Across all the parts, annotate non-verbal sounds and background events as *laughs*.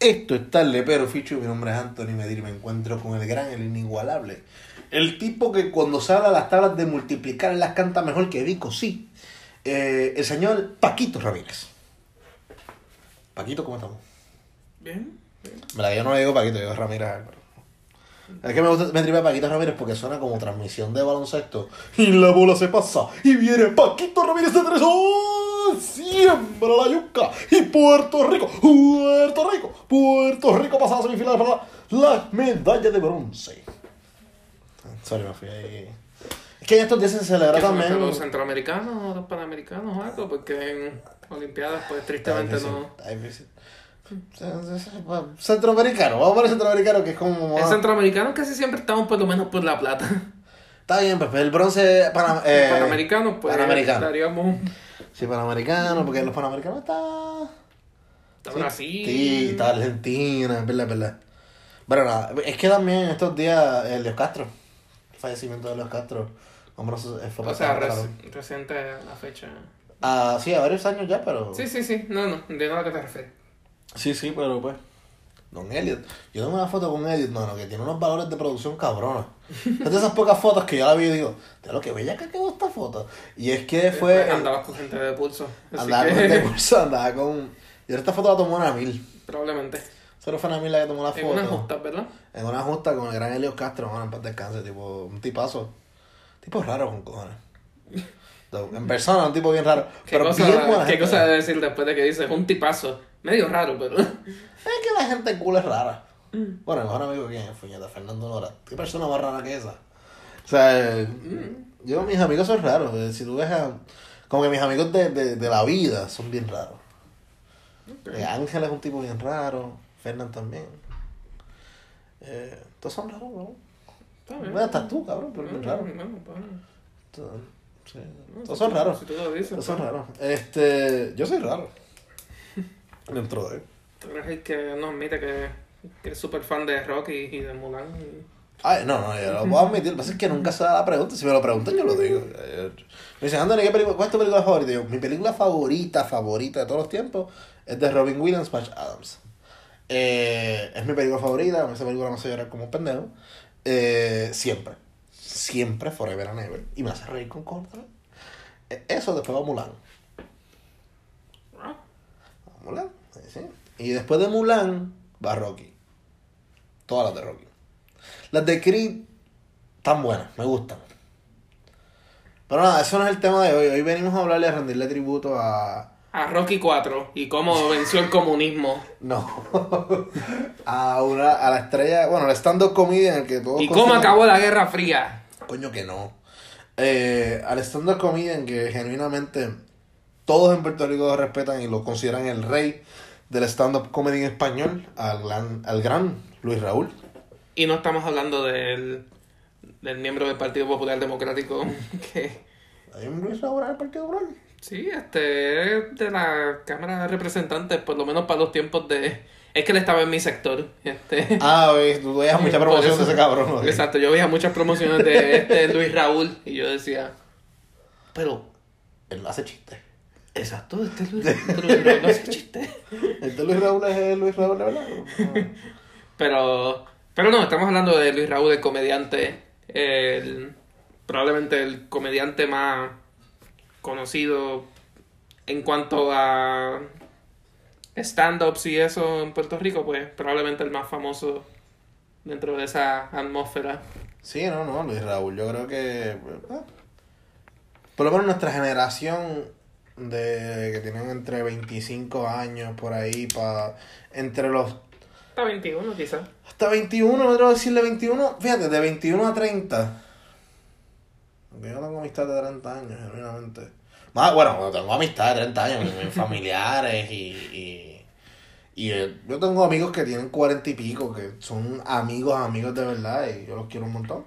Esto es tarde, pero Fichu, mi nombre es Anthony Medir, me encuentro con el gran, el inigualable. El tipo que cuando se habla las tablas de multiplicar las canta mejor que Vico, sí. Eh, el señor Paquito Ramírez. Paquito, ¿cómo estamos? Bien. bien. Mira, yo no le digo Paquito, yo digo Ramírez. Es que me gusta, me tripe Paquito Ramírez porque suena como transmisión de baloncesto. Y la bola se pasa. Y viene Paquito Ramírez de tres. ¡Oh! Siembra la yuca. Y Puerto Rico. Puerto Rico. Puerto Rico pasa a la semifinal para la medalla de bronce. Sorry, me fui ahí. Es que en estos días se celebra ¿Qué son también. los centroamericanos los panamericanos o algo? Porque en Olimpiadas, pues tristemente no. Centroamericano, vamos a poner centroamericano que es como. En centroamericanos casi siempre estamos por lo menos por la plata. Está bien, pues el bronce panam eh, panamericanos, pues Panamericano. estaríamos. Sí, panamericano, porque los panamericanos está. Está Sí, Brasil. Sí, está Argentina, es verdad, es verdad. Bueno, nada, es que también estos días el Leos Castro, el fallecimiento de Leos Castro, hombre, fue O sea, reciente la fecha. Ah, sí, a varios años ya, pero. Sí, sí, sí. No, no. De nada que te refieres. sí, sí, pero pues. Don Elliot. Yo tengo una foto con Elliot, no, no, que tiene unos valores de producción cabrones. Es de esas pocas fotos que yo la vi y digo, de lo que bella que quedó esta foto. Y es que fue. Después Andabas con gente de pulso. Andaba que, con este curso, *laughs* andaba con. Y esta foto la tomó Ana Mil. Probablemente. Solo fue Ana Mil la que tomó la En foto. unas justas, ¿verdad? En una justa con el gran Elio Castro, mano, en paz descanse, tipo, un tipazo. Tipo raro con cojones. *laughs* En persona, un tipo bien raro. ¿Qué pero cosa, bien ¿Qué gente. cosa debe decir después de que dices un tipazo? Medio raro, pero. Es que la gente cool es rara. Bueno, el mejor amigo quién es, Fuñeta, Fernando Nora. ¿Qué persona más rara que esa? O sea, eh, yo, mis amigos son raros. eh, Si tú ves a- Como que mis amigos de, de, de la vida son bien raros. Eh, Ángel es un tipo bien raro. Fernán también. Eh, todos son raros, ¿no? Está bien. Bueno, hasta tú, cabrón, pero es bien raro. Bueno, bueno. Todos, sí, son raros. Si tú lo dices. Todos son raros. Este, yo soy raro. Dentro de. Tú eres el que nos admite que, que es súper fan de Rocky y de Mulan. Ay, no, no, yo lo puedo admitir. Lo que pasa es que nunca se da la pregunta. Si me lo preguntan, yo lo digo. Eh, Me dicen, Anthony, ¿qué película, ¿cuál es tu película favorita? Y yo, mi película favorita, favorita de todos los tiempos es de Robin Williams, Patch Adams. Eh, es mi película favorita. Esa película me hace llorar como un pendejo. Eh, siempre. Siempre, forever and ever. Y me hace reír con corta. Eso después va Mulan. Ah, Mulan, sí. Y después de Mulan va Rocky. Todas las de Rocky. Las de Creed están buenas, me gustan. Pero nada, eso no es el tema de hoy. Hoy venimos a hablarle, a rendirle tributo a. A Rocky 4 y cómo venció el comunismo. No. *laughs* a una, a la estrella. Bueno, el stand-up comedian en el que todos. Y cómo acabó la Guerra Fría. Coño que no. Eh, al stand-up comedian que genuinamente todos en Puerto Rico lo respetan y lo consideran el rey del stand-up comedy en español, al gran, al gran Luis Raúl. Y no estamos hablando del, del miembro del Partido Popular Democrático *laughs* que... ¿Hay un Luis Raúl en el Partido Popular? Sí, este es de la Cámara de Representantes, por lo menos para los tiempos de... Es que él estaba en mi sector. Este. Ah, ves, tú veías *laughs* mucha Por promoción eso. de ese cabrón. ok. Exacto, yo veía muchas promociones de este *laughs* Luis Raúl y yo decía, pero, Él hace chistes. Exacto, este es Luis, Luis *laughs* Raúl no hace chiste. Este Luis Raúl es Luis Raúl de verdad. Pero, pero no, estamos hablando de Luis Raúl, el comediante, el, probablemente el comediante más conocido en cuanto a stand-ups y eso en Puerto Rico, pues probablemente el más famoso dentro de esa atmósfera. Sí, no, no, Luis Raúl, yo creo que. eh, Por lo menos nuestra generación de que tienen entre 25 años por ahí, para entre los. Hasta 21 quizás. Hasta 21, no quiero decirle 21, fíjate, de 21 a 30. Aunque yo no tengo amistad de 30 años, genuinamente. Más, bueno, no tengo amistad de 30 años, mis familiares y. y, y, eh, yo tengo amigos que tienen 40 y pico, que son amigos, amigos de verdad, y yo los quiero un montón.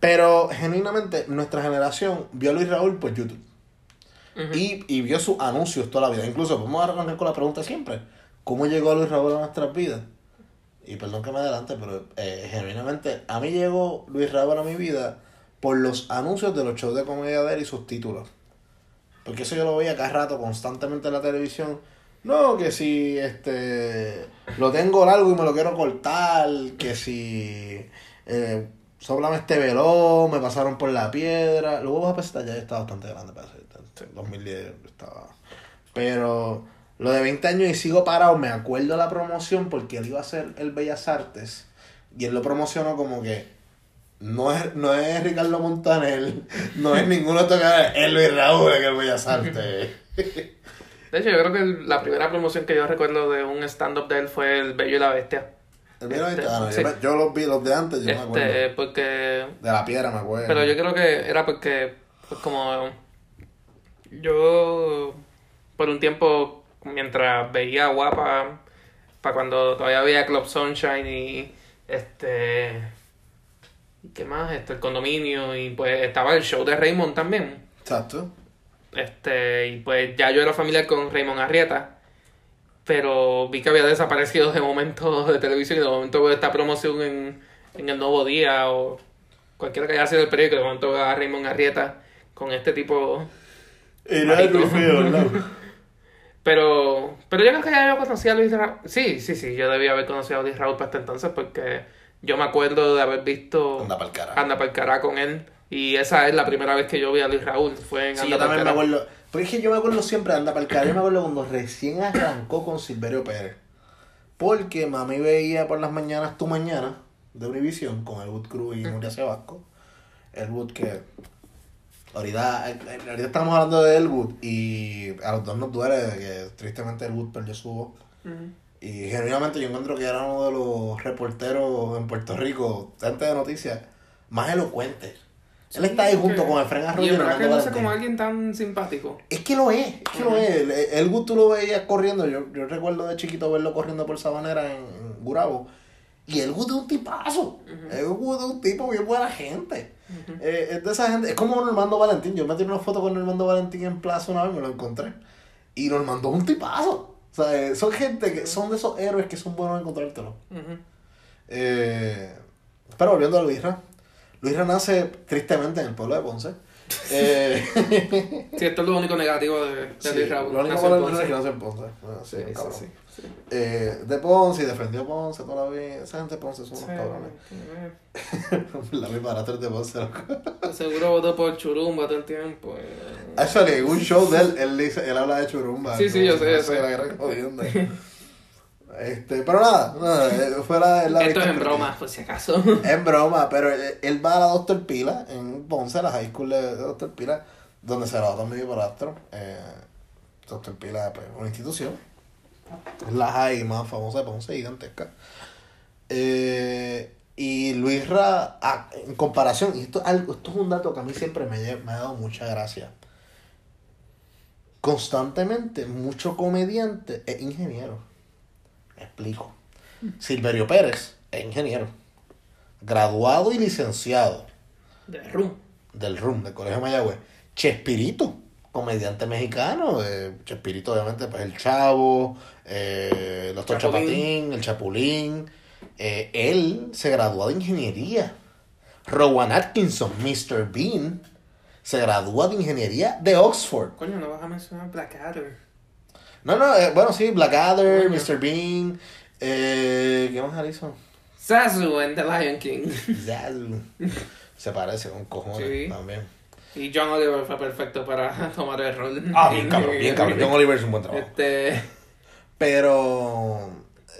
Pero genuinamente, nuestra generación vio a Luis Raúl por YouTube. Y, y vio sus anuncios toda la vida. Incluso vamos a arrancar con la pregunta siempre. ¿Cómo llegó Luis Raúl a nuestras vidas? Y perdón que me adelante, pero eh, genuinamente a mí llegó Luis Raúl a mi vida por los anuncios de los shows de comedia de él y sus títulos. Porque eso yo lo veía cada rato constantemente en la televisión No, que si este lo tengo largo y me lo quiero cortar, que si eh, soplame este velón, me pasaron por la piedra. Los huevos a peseta ya estaba bastante grande para hacer. En 2010 estaba. Pero lo de 20 años y sigo parado, me acuerdo la promoción porque él iba a hacer el Bellas Artes y él lo promocionó como que no es, no es Ricardo Montaner, no es ninguno que es Luis Raúl en el Bellas Artes. *laughs* De hecho, yo creo que la primera promoción que yo recuerdo de un stand-up de él fue El Bello y la Bestia. Este, ah, no, sí. yo, los vi, los de antes, yo me acuerdo. Este, porque De la piedra me acuerdo. Pero yo creo que era porque, pues como yo por un tiempo, mientras veía guapa, para cuando todavía veía Club Sunshine y este, ¿y ¿qué más? Este, el condominio y pues estaba el show de Raymond también. Exacto. Este, y pues ya yo era familiar con Raymond Arrieta. Pero vi que había desaparecido de momento de televisión y de momento veo esta promoción en, en el Nuevo Día o cualquiera que haya sido el periódico. De momento veo a Raymond Arrieta con este tipo. Era feo, ¿verdad? *laughs* Pero, pero yo creo que ya yo conocía a Luis Raúl. Sí, sí, sí, yo debía haber conocido a Luis Raúl para este entonces porque yo me acuerdo de haber visto Anda pa'l carajo. Anda Pa'l Cará con él. Y esa es la primera vez que yo vi a Luis Raúl. Fue en Sí, Anda yo también me acuerdo. Porque es que yo me acuerdo siempre Anda para el Yo me acuerdo cuando recién arrancó con Silverio Pérez. Porque mami veía por las mañanas Tu Mañana de Univision con Elwood Cruz y Nuria Sebasco. Elwood que. Ahorita, ahorita estamos hablando de Elwood y a los dos nos duele de que tristemente Elwood perdió su voz. Y genuinamente yo encuentro que era uno de los reporteros en Puerto Rico, antes de noticias, más elocuentes. Él está ahí junto con Efraín Y Arroyo y en que Valentín. como alguien tan simpático. Es que lo es, es que lo es. El, el Gus tú lo veías corriendo. Yo, yo recuerdo de chiquito verlo corriendo por Sabanera en, en Gurabo. Y el Gus es un tipazo. El Gus es un tipo bien buena gente. Eh, es de esa gente. Es como Normando Valentín. Yo me tiré una foto con Normando Valentín en plaza una vez, me lo encontré. Y Normando es un tipazo. O sea, eh, son gente que son de esos héroes que son buenos encontrártelo. Eh, pero volviendo a Luisra. Luisra nace tristemente en el pueblo de Ponce. *laughs* Eh, Sí, esto es lo único negativo de, de Sí, Luis Raúl. Lo único Luis es Ponce. que nació en Ponce. Ah, sí, Sí, sí, cabrón. sí, sí. Eh, de Ponce y defendió Ponce toda la vida. Esa gente de Ponce son unos Sí, cabrones. *laughs* la misma barata es de Ponce, loco. Seguro votó por Churumba todo el tiempo. eh. Actually, en un show de él, él, dice, él habla de churumba. Sí, sí, yo sé, yo sé. La jodienda. *laughs* Este, pero nada, nada eh, fuera de la Esto es en broma, por si acaso. *laughs* Es broma, pero él, él va a la Doctor Pila en Ponce, la high school de Doctor Pila, donde se graduó también mi padrastro. Eh, Doctor Pila, pues, una institución. Es la high más famosa de Ponce, gigantesca. Eh, y Luis Ra, ah, en comparación, y esto, es algo- esto es un dato que a mí siempre me, me ha dado mucha gracia. Constantemente, mucho comediante es ingeniero. Me explico. Silverio Pérez es ingeniero. Graduado y licenciado De Rum. del RUM, del Colegio Mayagüez. Chespirito, comediante mexicano. Eh, Chespirito, obviamente, pues el Chavo, eh, Chapulín. Chapatín, el Chapulín. Eh, él se graduó de ingeniería. Rowan Atkinson, Mr. Bean, se gradúa de ingeniería de Oxford. Coño, no vas a mencionar Blackadder. No, no, eh, bueno, sí, Blackadder, Coño. Mr. Bean. Eh, ¿Qué más hizo? Zazu en The Lion King. *laughs* Zazu. Se parece cojones Sí. también. Y John Oliver fue perfecto para *laughs* tomar el rol. Ah, bien cabrón, bien cabrón. John Oliver es un buen trabajo. Este. Pero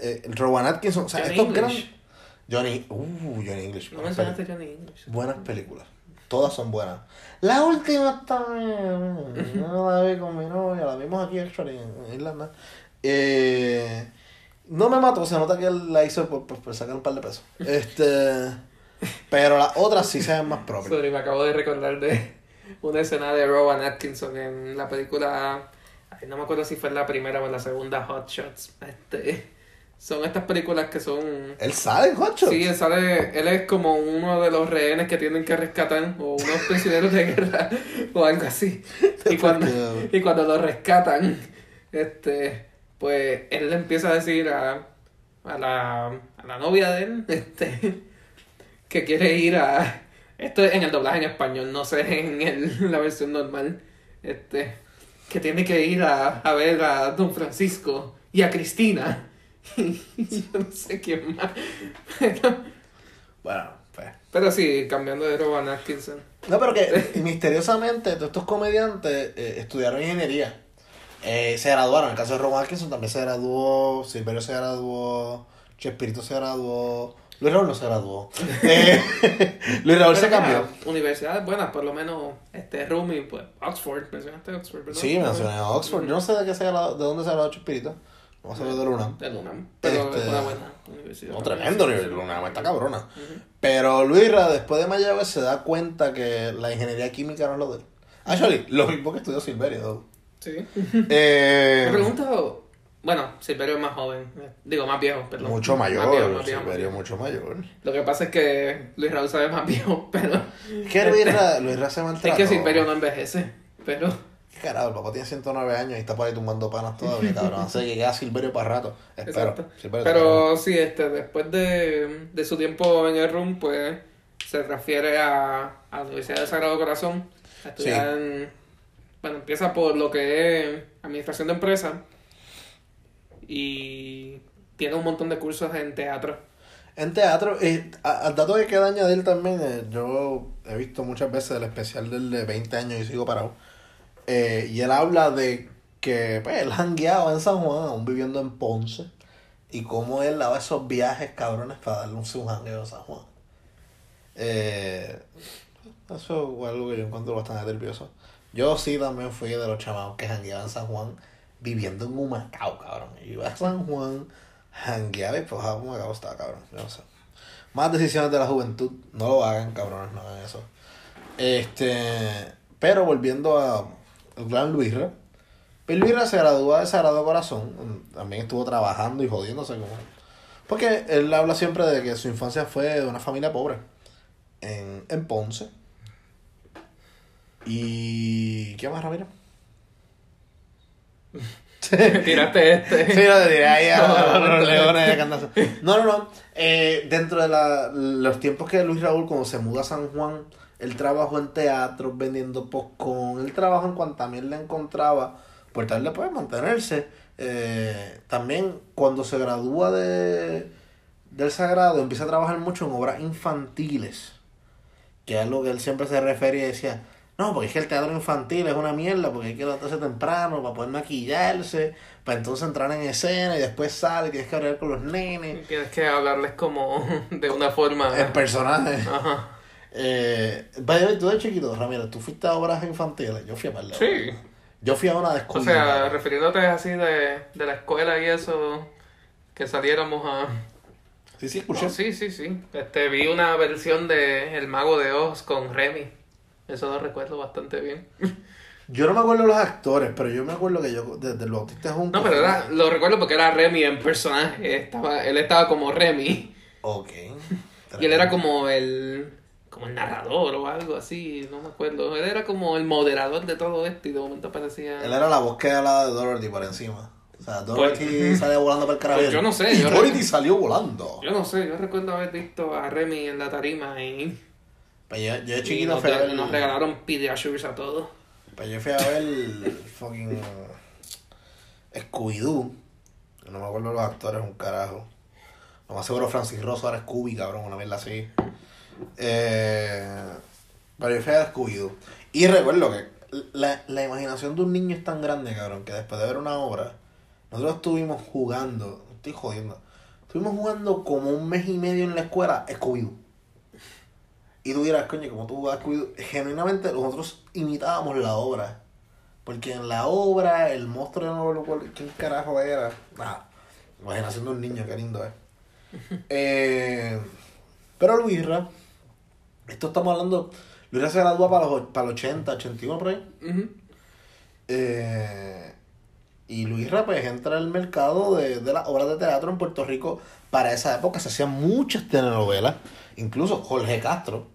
eh, Rowan Atkinson, o sea, Johnny estos English. grandes. Johnny, uh, Johnny English. No mencionaste Johnny English. buenas películas. Todas son buenas. La última está. No la vi con mi novia, la vimos aquí actually en Irlanda. Eh, no me mató, se nota que él la hizo por, por- sacar un par de pesos. Este. Pero las otras sí se ven más propias. Sorry, me acabo de recordar de una escena de Rowan Atkinson en la película. no me acuerdo si fue en la primera o en la segunda Hot Shots. Este, son estas películas que son. Él sale en Hot Shots. Sí, él sale, él es como uno de los rehenes que tienen que rescatar, o unos *laughs* prisioneros de guerra, o algo así. Y cuando, y cuando lo rescatan, este, pues él le empieza a decir a, a la, a la novia de él, este, que quiere ir a, esto es en el doblaje en español, no sé en el, la versión normal, este, que tiene que ir a, a ver a Don Francisco y a Cristina. *laughs* Yo no sé quién más. Pero, Bueno, pues. pero sí, cambiando de Rowan Atkinson. No, pero que *laughs* misteriosamente todos estos comediantes eh, estudiaron ingeniería. Eh, se graduaron. En el caso de Ron Atkinson también se graduó. Silverio se graduó. Chespirito se graduó. Luis Raúl no se graduó. *laughs* Eh, Luis Raúl se cambió. Universidades buenas, por lo menos este Rumi, pues Oxford, mencionaste Oxford, ¿verdad? Sí, mencioné Oxford. Yo no sé de qué se graduó, de dónde se graduó Chespirito. No sé de Luna. De UNAM. Pero Este, es una buena universidad. No, tremendo nivel, Luna está cabrona. Pero Luis Ra, después de Mayagüez, se da cuenta que la ingeniería química no es lo de él. Actually, lo mismo que estudió Silverio. Sí. *laughs* Eh, Me pregunto, bueno, Silverio es más joven, digo más viejo, perdón. mucho mayor, Más viejo, más viejo, más Silverio viejo. mucho mayor. Lo que pasa es que Luis Raúl sabe más viejo, *laughs* pero ¿Qué Luis Ra, Luis Ra se maltrató? es que Silverio no envejece, pero ¿Qué carajo? El papá tiene 109 años y está por ahí tumbando panas todavía, cabrón. Así que queda Silverio para rato. Espero. Silverio Pero sí, este, después de, de su tiempo en el RUM, pues se refiere a, a la Universidad de Sagrado Corazón a estudiar en- bueno, empieza por lo que es administración de empresas y tiene un montón de cursos en teatro. En teatro, eh, al dato que queda añadir también, eh, yo he visto muchas veces el especial del de 20 años y sigo parado. Eh, y él habla de que pues, él jangueaba en San Juan, aún viviendo en Ponce, y cómo él daba esos viajes cabrones para darle un, un jangueo a San Juan. Eh, eso es algo que yo encuentro bastante nervioso. Yo sí también fui de los chamados que jangueaban en San Juan, viviendo en Humacao, cabrón. Yo iba a San Juan, jangueaba y pues a Humacao estaba, cabrón. No sé. Más decisiones de la juventud, no lo hagan, cabrones, no hagan eso. Este, pero volviendo a gran Luisra, pues Luisra se graduó de Sagrado Corazón, también estuvo trabajando y jodiéndose como... Porque él habla siempre de que su infancia fue de una familia pobre en, en Ponce. Y... ¿Qué más, Ramiro? *laughs* Tiraste este. *laughs* Sí, lo diré ahí a *laughs* los leones. No, no, no. Eh, dentro de la- los tiempos que Luis Raúl, cuando se muda a San Juan, él trabajó en teatro, vendiendo popcorn. Él trabajó en cuanto también le encontraba, por tal de poder mantenerse. Eh, también, cuando se gradúa de, del Sagrado, empieza a trabajar mucho en obras infantiles. Que es lo que él siempre se refería y decía, no, porque es que el teatro infantil es una mierda, porque hay que levantarse temprano para poder maquillarse, para entonces entrar en escena y después sale y tienes que hablar con los nenes, Tienes que hablarles como *laughs* de una forma. en personaje. Ajá. Eh, by tú de chiquito, Ramiro, tú fuiste a obras infantiles, yo fui a verla. Sí. Yo fui a una de O escuela. sea, refiriéndote así de, de la escuela y eso, que saliéramos a... Sí, sí, escuché. Oh, sí, sí, sí. Este, vi una versión de El Mago de Oz con Remy. Eso lo recuerdo bastante bien. *laughs* Yo no me acuerdo los actores, pero yo me acuerdo que yo desde el Bautista juntos. No, pero era, lo recuerdo porque era Remy en personaje. Estaba, él estaba como Remy. Ok. *laughs* Y él era como el como el narrador o algo así, no me acuerdo. Él era como el moderador de todo esto y de momento aparecía... Él era la voz que hablaba de Dorothy por encima. O sea, Dorothy *laughs* Pues- salía volando para el carabel. Pues yo no sé, Y yo Dorothy re- salió volando. Yo no sé, yo recuerdo haber visto a Remy en la tarima y, Pues yo, yo chiquito nos, fui a ver. nos regalaron Pediasures a todos. Pues yo fui a ver fucking Scooby-Doo. No me acuerdo los actores, un carajo. Lo más seguro Francis Rosso era Scooby, cabrón, una mierda así. Eh, pero yo fui a Scooby-Doo. Y recuerdo que la, la imaginación de un niño es tan grande, cabrón, que después de ver una obra, nosotros estuvimos jugando, estoy jodiendo, estuvimos jugando como un mes y medio en la escuela Scooby-Doo. Y tú dirás, coño, como tú jugabas Scooby-Doo, genuinamente nosotros imitábamos la obra. Porque en la obra, el monstruo no me acuerdo quién carajo era. Nada, imaginación de un niño, qué lindo es. *laughs* Eh, pero Luisra, esto estamos hablando, Luisra se gradúa para los, para los 80, 81 por ahí. Eh, y Luisra pues entra al mercado de, de las obras de teatro en Puerto Rico. Para esa época se hacían muchas telenovelas. Incluso Jorge Castro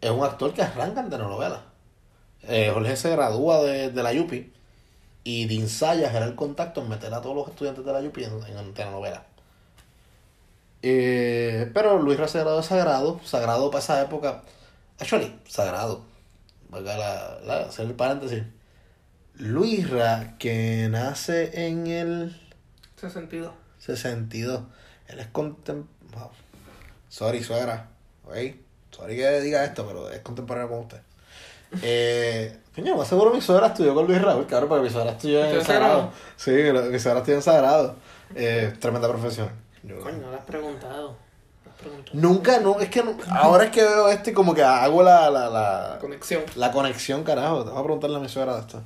es un actor que arranca en telenovelas. Eh, Jorge se gradúa de, de la Yupi y de ensayas era el contacto en meter a todos los estudiantes de la Yupi en, en telenovelas. Eh, pero Luisra se graduó de Sagrado. Sagrado para esa época. Actually, Sagrado. Valga la, la- hacer el paréntesis. Luisra, que nace en el Ese sentido. 62. Él es contemporáneo. Sorry, suegra. ¿Ok? Sorry que diga esto, pero es contemporáneo con usted. Eh, *laughs* coño, más seguro mi suegra estudió con Luis Raúl, cabrón, porque mi suegra estudió en ¿Estudió en Sagrado. Sagrado? Sí, mi suegra estudió en Sagrado. Eh, tremenda profesión. Coño, no le has preguntado. No has preguntado. Nunca, no, es que no- ahora es que veo esto y como que hago la, la, la, Conexión. la conexión, carajo. Te voy a preguntarle a mi suegra de esto.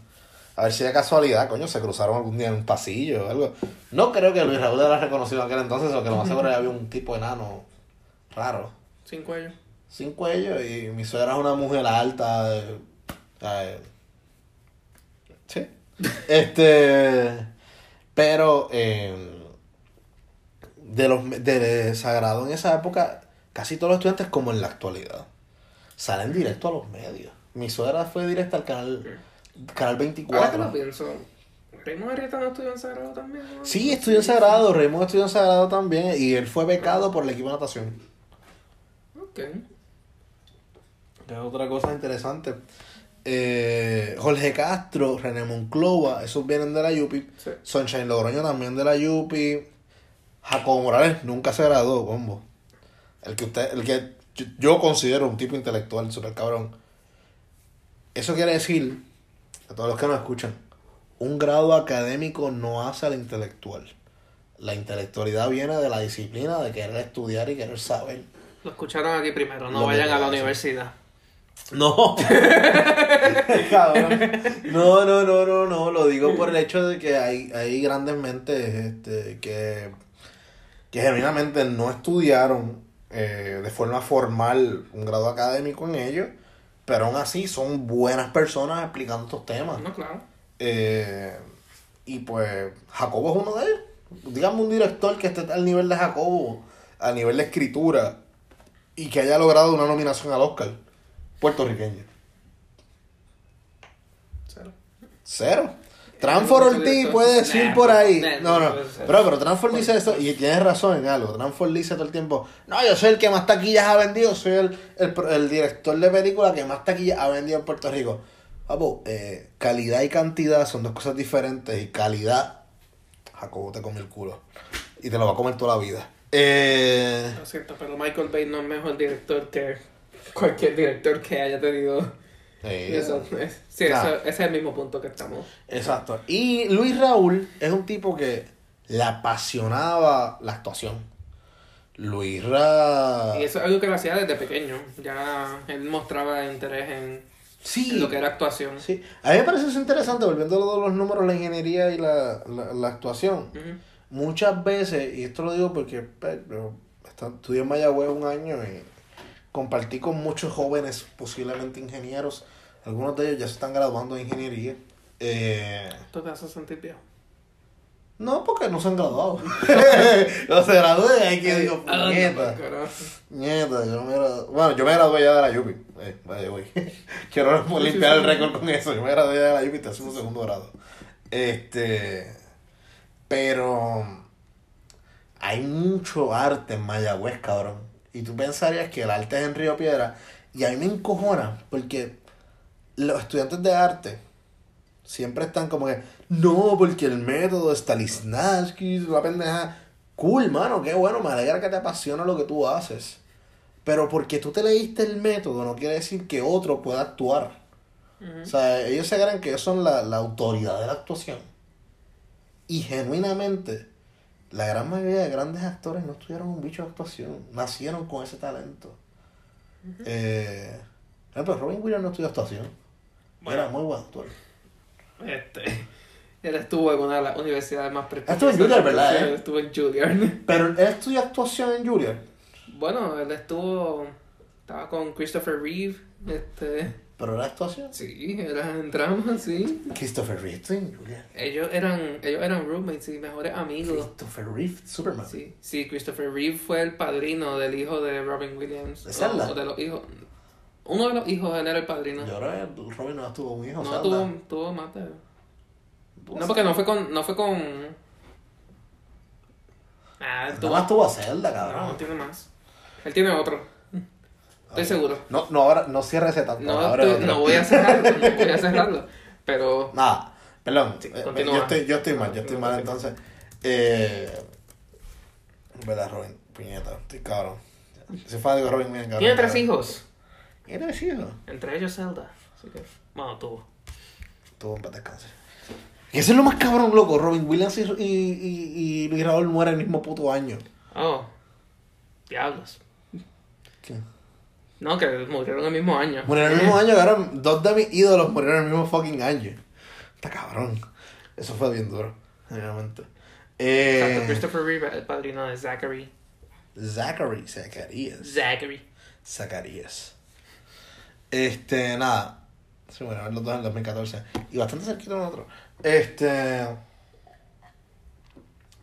A ver si de casualidad, coño, se cruzaron algún día en un pasillo o algo. No creo que Luis Raúl era reconocido en aquel entonces, o que lo más seguro era había un tipo enano raro. Sin cuello. Sin cuello y mi suegra es una mujer alta. de- eh, sí. *laughs* Este. Pero. eh, de los de Sagrado en esa época, casi todos los estudiantes, como en la actualidad, salen directo a los medios. Mi suegra fue directa al canal, canal Ahora que 24. lo pienso, Raymond Arrieta estudió en Sagrado también. ¿no? Sí, estudió en Sagrado, Raymond estudió en Sagrado también, y él fue becado por el equipo de natación. Ok. Es otra cosa interesante. Eh, Jorge Castro, René Monclova, esos vienen de la Yupi. Sí. Sunshine Logroño también de la Yupi. Jacobo Morales nunca se graduó, combo. El que usted, el que yo, yo considero un tipo intelectual, super cabrón. Eso quiere decir, a todos los que nos escuchan, un grado académico no hace al intelectual. La intelectualidad viene de la disciplina de querer estudiar y querer saber. Lo escucharon aquí primero, no Lo vayan a la universidad. No. *laughs* Cabrón. No, no, no, no, no. Lo digo por el hecho de que hay, hay grandes mentes este, que, que genuinamente no estudiaron eh, de forma formal un grado académico en ello, pero aún así son buenas personas explicando estos temas. No, claro. Eh, y pues Jacobo es uno de ellos. Digamos un director que esté al nivel de Jacobo, a nivel de escritura, y que haya logrado una nominación al Oscar, puertorriqueño. Cero. Cero. Transfor Ortiz puede decir Nah, por ahí. nah, No, no. Pero, pero Transfor dice eso y tienes razón en algo. Transfor dice todo el tiempo, no, yo soy el que más taquillas ha vendido, soy el, el, director de película que más taquillas ha vendido en Puerto Rico. Papo, eh, calidad y cantidad son dos cosas diferentes y calidad, Jacobo te come el culo y te lo va a comer toda la vida. Eh, Lo siento, pero Michael Bay no es mejor director que cualquier director que haya tenido. Eh, Eso, es- sí, Claro. eso- ese es el mismo punto que estamos. Exacto. Y Luis Raúl es un tipo que le apasionaba la actuación. Luis Ra... Y eso es algo que lo hacía desde pequeño. Ya él mostraba interés en, Sí. en lo que era actuación. Sí. A mí me parece eso interesante, volviendo a los números, la ingeniería y la, la, la actuación. Muchas veces, y esto lo digo porque pues, yo esta- estudié en Mayagüez un año y compartí con muchos jóvenes, posiblemente ingenieros. Algunos de ellos ya se están graduando de ingeniería. Eh, Esto te hace sentir viejo. no, porque no se han graduado. *laughs* no se gradúen, hay que digo, Ah, carajo. Nieta, yo me gradué. Bueno, yo me gradué ya de la Yupi. Eh, vaya, güey. *laughs* Quiero Sí, limpiar sí, el sí. récord con eso. Yo me gradué ya de la Yupi, te hace un segundo grado. Este. Pero. Hay mucho arte en Mayagüez, cabrón. Y tú pensarías que el arte es en Río Piedra. Y a mí me encojona, porque los estudiantes de arte siempre están como que. No, porque el método es Stanislavski, la pendeja. Cool, mano, qué bueno, me alegra que te apasiona lo que tú haces. Pero porque tú te leíste el método no quiere decir que otro pueda actuar. O sea, ellos se creen que ellos son la, la autoridad de la actuación. Y genuinamente, la gran mayoría de grandes actores no estudiaron un bicho de actuación. Nacieron con ese talento. eh, por ejemplo, Robin Williams no estudió actuación. Bueno. Era muy buen actor. Este, *laughs* él estuvo en una de las universidades más prestigiosas. Estuvo en Juilliard, ¿verdad, eh? él Estuvo en Juilliard. *laughs* Pero él estudió actuación en Juilliard. Bueno, él estuvo. Estaba con Christopher Reeve. Este. Pero era actuación. Sí, era en drama, sí. Christopher Reeve en Juilliard. Ellos eran, ellos eran roommates y mejores amigos. Christopher Reeve, Superman. Sí, sí, Christopher Reeve fue el padrino del hijo de Robin Williams. ¿De Zelda? O- o de los hijos. Uno de los hijos, él era el padrino. Yo creo que Robin no tuvo un hijo. no tuvo, tuvo más de- No, porque no fue con. No fue con. Ah, él Nada tuvo. más tuvo Zelda, No, cabrón. tiene más. Él tiene otro. Estoy seguro. No, no, ahora, no cierre ese tanto. No, estoy- otro. no voy a cerrarlo, no voy a cerrarlo. *laughs* Pero. Nada. Perdón, Sí, eh, yo, estoy, yo estoy mal, yo No, estoy no, mal no. entonces. Eh, ¿Verdad, Robin? Puñeta, estoy cabrón. Soy fanático de Robin Williams, cabrón. Tiene tres cabrón. hijos. Hijos. Entre ellos Zelda. Así que, bueno, tuvo. Tuvo un paz descanse. Y eso es lo más cabrón, loco. Robin Williams y, y, y, y Luis Raúl mueren el mismo puto año. Oh. Diablos. ¿Qué? No, que murieron el mismo año. Murieron el mismo año, cabrón. Dos de mis ídolos murieron el mismo fucking año. Está cabrón. Eso fue bien duro. Tanto Eh, Christopher Reeve, el padrino de Zachary. Zachary, Zacarías. Zachary. Zacarías. Este, nada. Se murieron los dos en el 2014. Y bastante cerquita uno otro. Este.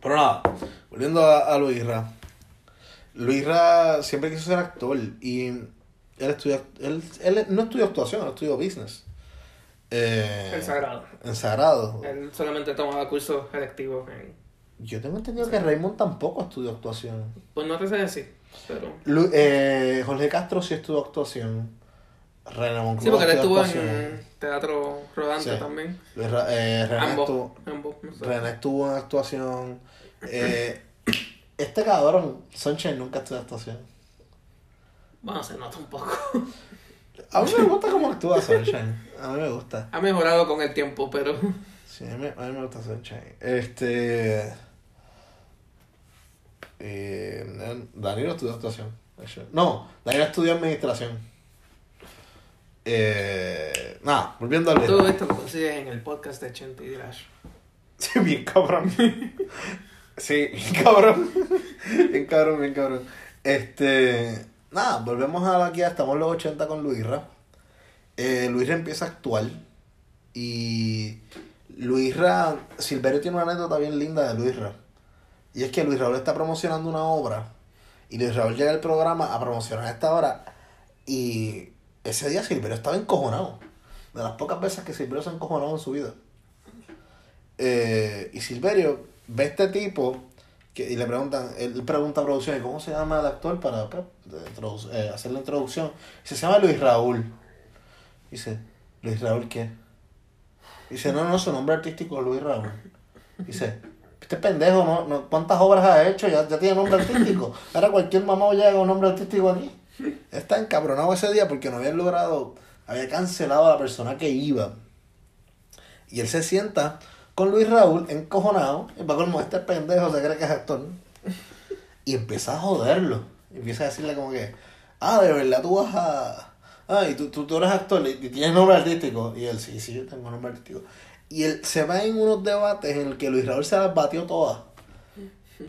Pero nada, volviendo a, a Luisra. Luisra siempre quiso ser actor y él estudió, él, él no estudió actuación, él estudió business. Eh, El sagrado. En Sagrado. Él solamente tomaba cursos electivos en... Yo tengo entendido que Raymond tampoco estudió actuación. Pues no te sé decir, pero... Lu- eh, Jorge Castro sí estudió actuación. René Sí, porque él estuvo en teatro rodante Sí. también. Ra- eh, René, Ambos. estuvo, Ambos, no sé. René estuvo en actuación. Eh, este cabrón, Sunshine nunca estudió actuación. Bueno, se nota un poco. A mí me *laughs* gusta cómo actúa Sunshine. A mí me gusta. Ha mejorado con el tiempo, pero... Sí, a mí, a mí me gusta Sunshine. Este. Eh, Danilo estudió actuación. No, Danilo estudió administración. Eh, nada, volviendo al Todo esto lo consigues en el podcast de Chente y Dash. *laughs* Sí, bien cabrón. Sí, bien cabrón. Bien cabrón, bien cabrón. Este. Nada, volvemos a aquí, estamos en los 80 con Luisra. Eh, Luisra empieza a actuar. Y. Luisra. Silverio tiene una anécdota bien linda de Luisra. Y es que Luis Raúl está promocionando una obra. Y Luis Raúl llega al programa a promocionar esta obra. Y ese día Silverio estaba encojonado. De las pocas veces que Silverio se ha encojonado en su vida. Eh, y Silverio ve a este tipo que, y le preguntan, él pregunta a producción, ¿y cómo se llama el actor para pues, eh, hacer la introducción? Se llama Luis Raúl. Dice, ¿Luis Raúl qué? Dice, no, no, su nombre artístico es Luis Raúl. Dice, este pendejo, ¿no? ¿cuántas obras ha hecho? Ya, ya tiene nombre artístico. Ahora cualquier mamá llega con nombre artístico aquí. Está encabronado ese día porque no había logrado, había cancelado a la persona que iba. Y él se sienta con Luis Raúl encojonado. Y para colmo, este pendejo se cree que es actor. Y empieza a joderlo. Y empieza a decirle como que, ah, de verdad tú vas a... Ah, y tú, tú, tú eres actor y y tienes nombre artístico. Y él, sí, sí, yo tengo nombre artístico. Y él se va en unos debates en el que Luis Raúl se las batió todas.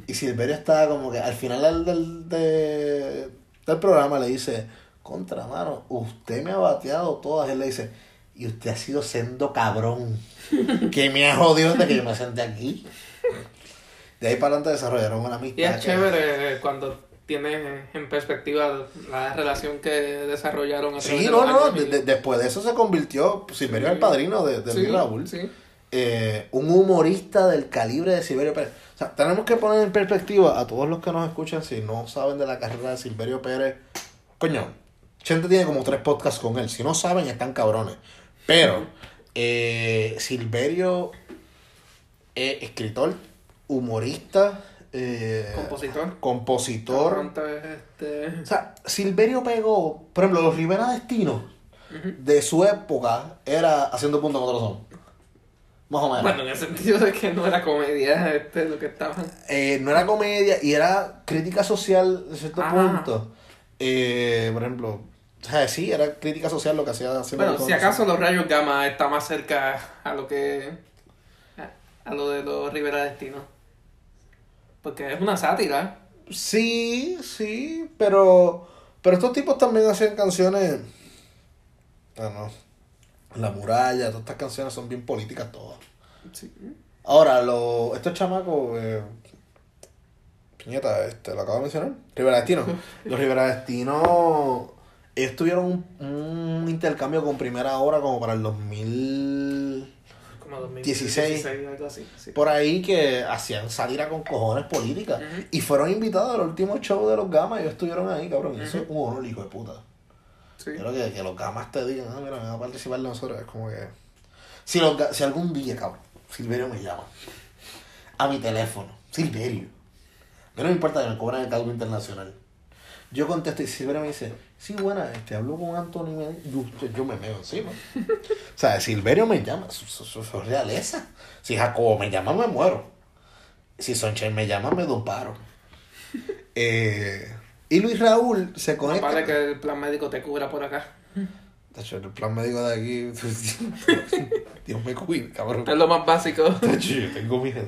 Y Silverio está como que al final del, del, de- del programa le dice, contra mano, usted me ha bateado todas. Él le dice, y usted ha sido siendo cabrón. *laughs* que me ha jodido desde que yo me senté aquí. De ahí para adelante desarrollaron una amistad. Y es que- chévere cuando tienes en perspectiva la relación que desarrollaron a Sí, de no, los no, de- de- después de eso se convirtió, Silverio Sí. el padrino de, de Sí, Luis Raúl. Sí. Eh, un humorista del calibre de Silverio Pérez. O sea, tenemos que poner en perspectiva a todos los que nos escuchan, si no saben de la carrera de Silverio Pérez. Coño, Chente tiene como tres podcasts con él. Si no saben, están cabrones. Pero, eh, Silverio, eh, escritor, humorista, eh, Compositor. compositor. Este... O sea, Silverio pegó, por ejemplo, los Rivera Destino de su época era haciendo punto con otro son. Más o menos. Bueno, en el sentido de que no era comedia este, lo que estaban. Eh, no era comedia y era crítica social en cierto Ajá. punto. Eh, por ejemplo, o sea, sí, era crítica social lo que hacía. Bueno, si acaso los rayos gamma está más cerca a lo que. a, a lo de los Rivera Destino. Porque es una sátira. Sí, sí, pero. Pero estos tipos también hacían canciones. Ah, no. La muralla, todas estas canciones son bien políticas todas. Sí. Ahora, lo, estos chamacos, eh, Piñeta, este, lo acabo de mencionar, Rivera Destino. *laughs* Los Rivera Destino, ellos tuvieron un, un intercambio con primera hora como para el 2000, Como 2016. algo así. sí. por ahí que hacían sátira con cojones políticas. Ujú. Y fueron invitados al último show de los Gamas y ellos estuvieron ahí, cabrón. Eso es Ujú. un honor, hijo de puta. Sí. Yo creo que, que los Gamas te digan, ah, mira, van a participar de nosotros, es como que... Si, los si algún día, cabrón, Silverio me llama a mi teléfono, Silverio, a mí no me importa que me cobren el cargo internacional. Yo contesto y Silverio me dice, sí, buena, este, hablo con Anthony, me- yo, yo me meo encima. o sea, Silverio me llama, eso- eso- eso es realeza. Si Jacobo me llama, me muero. Si Sonchen me llama, me doy un paro. *laughs* Eh, y Luis Raúl se No conecta. que el plan médico te cubra por acá. *laughs* Tacho, el plan médico de aquí. *laughs* Dios me cuide, cabrón. Es lo más básico. *laughs* Tacho, yo tengo miedo.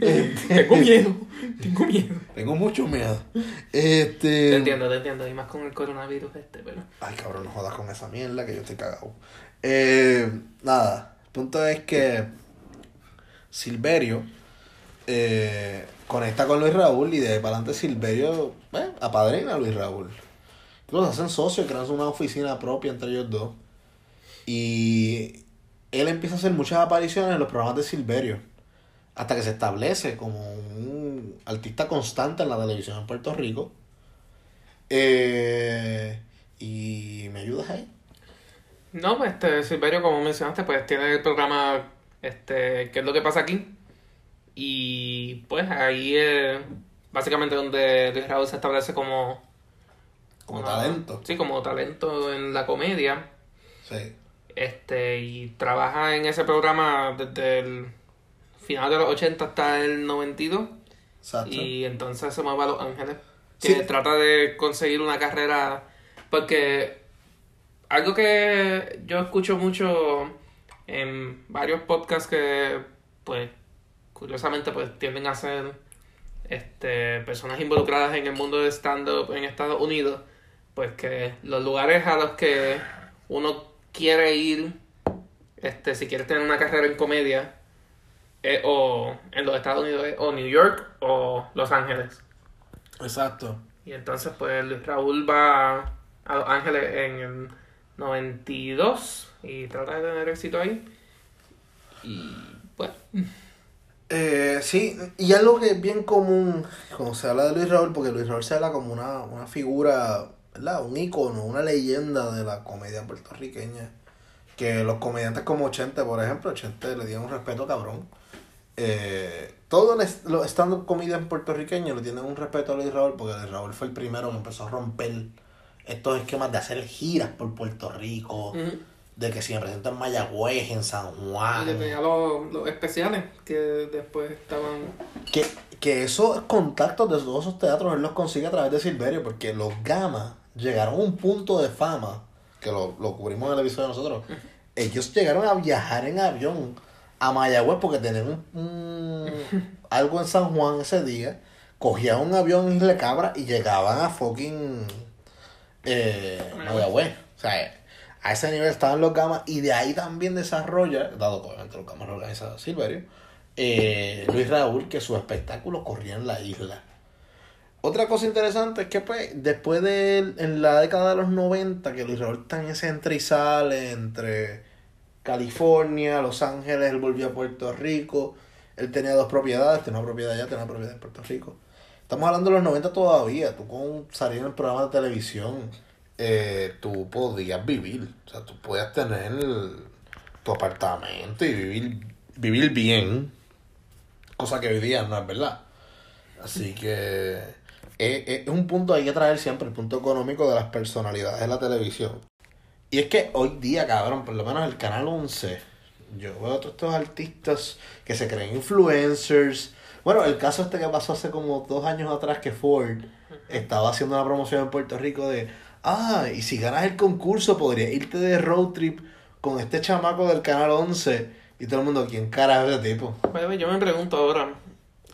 Este, tengo miedo. Tengo miedo. tengo mucho miedo. Te Este. entiendo, te entiendo. Y más con el coronavirus este, pero... Ay, cabrón, no jodas con esa mierda que yo estoy cagado. Eh, nada, el punto es que Silverio eh, conecta con Luis Raúl y de ahí para adelante Silverio eh, apadrina a Luis Raúl. Los hacen socios, crean una oficina propia entre ellos dos. Y él empieza a hacer muchas apariciones en los programas de Silverio. Hasta que se establece como un artista constante en la televisión en Puerto Rico. Eh, y me ayudas ahí. No, pues, este, Silverio, como mencionaste, pues tiene el programa, este, ¿qué es lo que pasa aquí? Y pues ahí es básicamente donde Luis Raúl se establece como... Como una- talento. Sí, como talento en la comedia. Sí. Este, y trabaja en ese programa desde el final de los 80 hasta el 92. Exacto. Y entonces se mueve a Los Ángeles. Que Sí. trata de conseguir una carrera. Porque algo que yo escucho mucho en varios podcasts que, pues, curiosamente, pues tienden a ser este, personas involucradas en el mundo de stand-up en Estados Unidos. Pues que los lugares a los que uno quiere ir, este, si quiere tener una carrera en comedia, eh, o en los Estados Unidos, o New York o Los Ángeles. Exacto. Y entonces, pues Luis Raúl va a Los Ángeles en el 92 y trata de tener éxito ahí. Y pues, Eh, sí, y algo que es bien común cuando se habla de Luis Raúl, porque Luis Raúl se habla como una, una figura, ¿verdad? Un ícono, una leyenda de la comedia puertorriqueña. Que los comediantes como Chente, por ejemplo, Chente le dieron un respeto cabrón. Eh, todos los stand-up comedians puertorriqueños le tienen un respeto a Luis Raúl, porque Luis Raúl fue el primero que empezó a romper estos esquemas de hacer giras por Puerto Rico. De que si me presento en Mayagüez, en San Juan. y tenía los, los especiales que después estaban. Que, que esos contactos de todos esos teatros él los consigue a través de Silverio, porque los Gama llegaron a un punto de fama, que lo, lo cubrimos en el episodio de nosotros. Ellos llegaron a viajar en avión a Mayagüez porque tenían un, un- algo en San Juan ese día. Cogían un avión en Isla Cabra y llegaban a fucking eh, Mayagüez. O sea, a ese nivel estaban los Gamas y de ahí también desarrolla, dado que obviamente los Gamas lo organiza Silverio, eh, Luis Raúl, que sus espectáculos corrían en la isla. Otra cosa interesante es que pues después de en la década de los 90 que Luis Raúl está en ese entra y sale entre California, Los Ángeles, él volvió a Puerto Rico, él tenía dos propiedades, tenía una propiedad allá, tenía una propiedad en Puerto Rico. Estamos hablando de los 90 todavía, tú con salir en el programa de televisión, eh, tú podías vivir, o sea, tú podías tener tu apartamento y vivir, vivir bien, cosa que hoy día no es verdad. Así que es, es un punto que hay que traer siempre, el punto económico de las personalidades de la televisión. Y es que hoy día, cabrón, por lo menos el canal 11, yo veo a todos estos artistas que se creen influencers. Bueno, el caso este que pasó hace como dos años atrás que Ford estaba haciendo una promoción en Puerto Rico de, ah, y si ganas el concurso podrías irte de road trip con este chamaco del canal 11. Y todo el mundo, ¿quién carajo es ese tipo? Bueno, yo me pregunto ahora,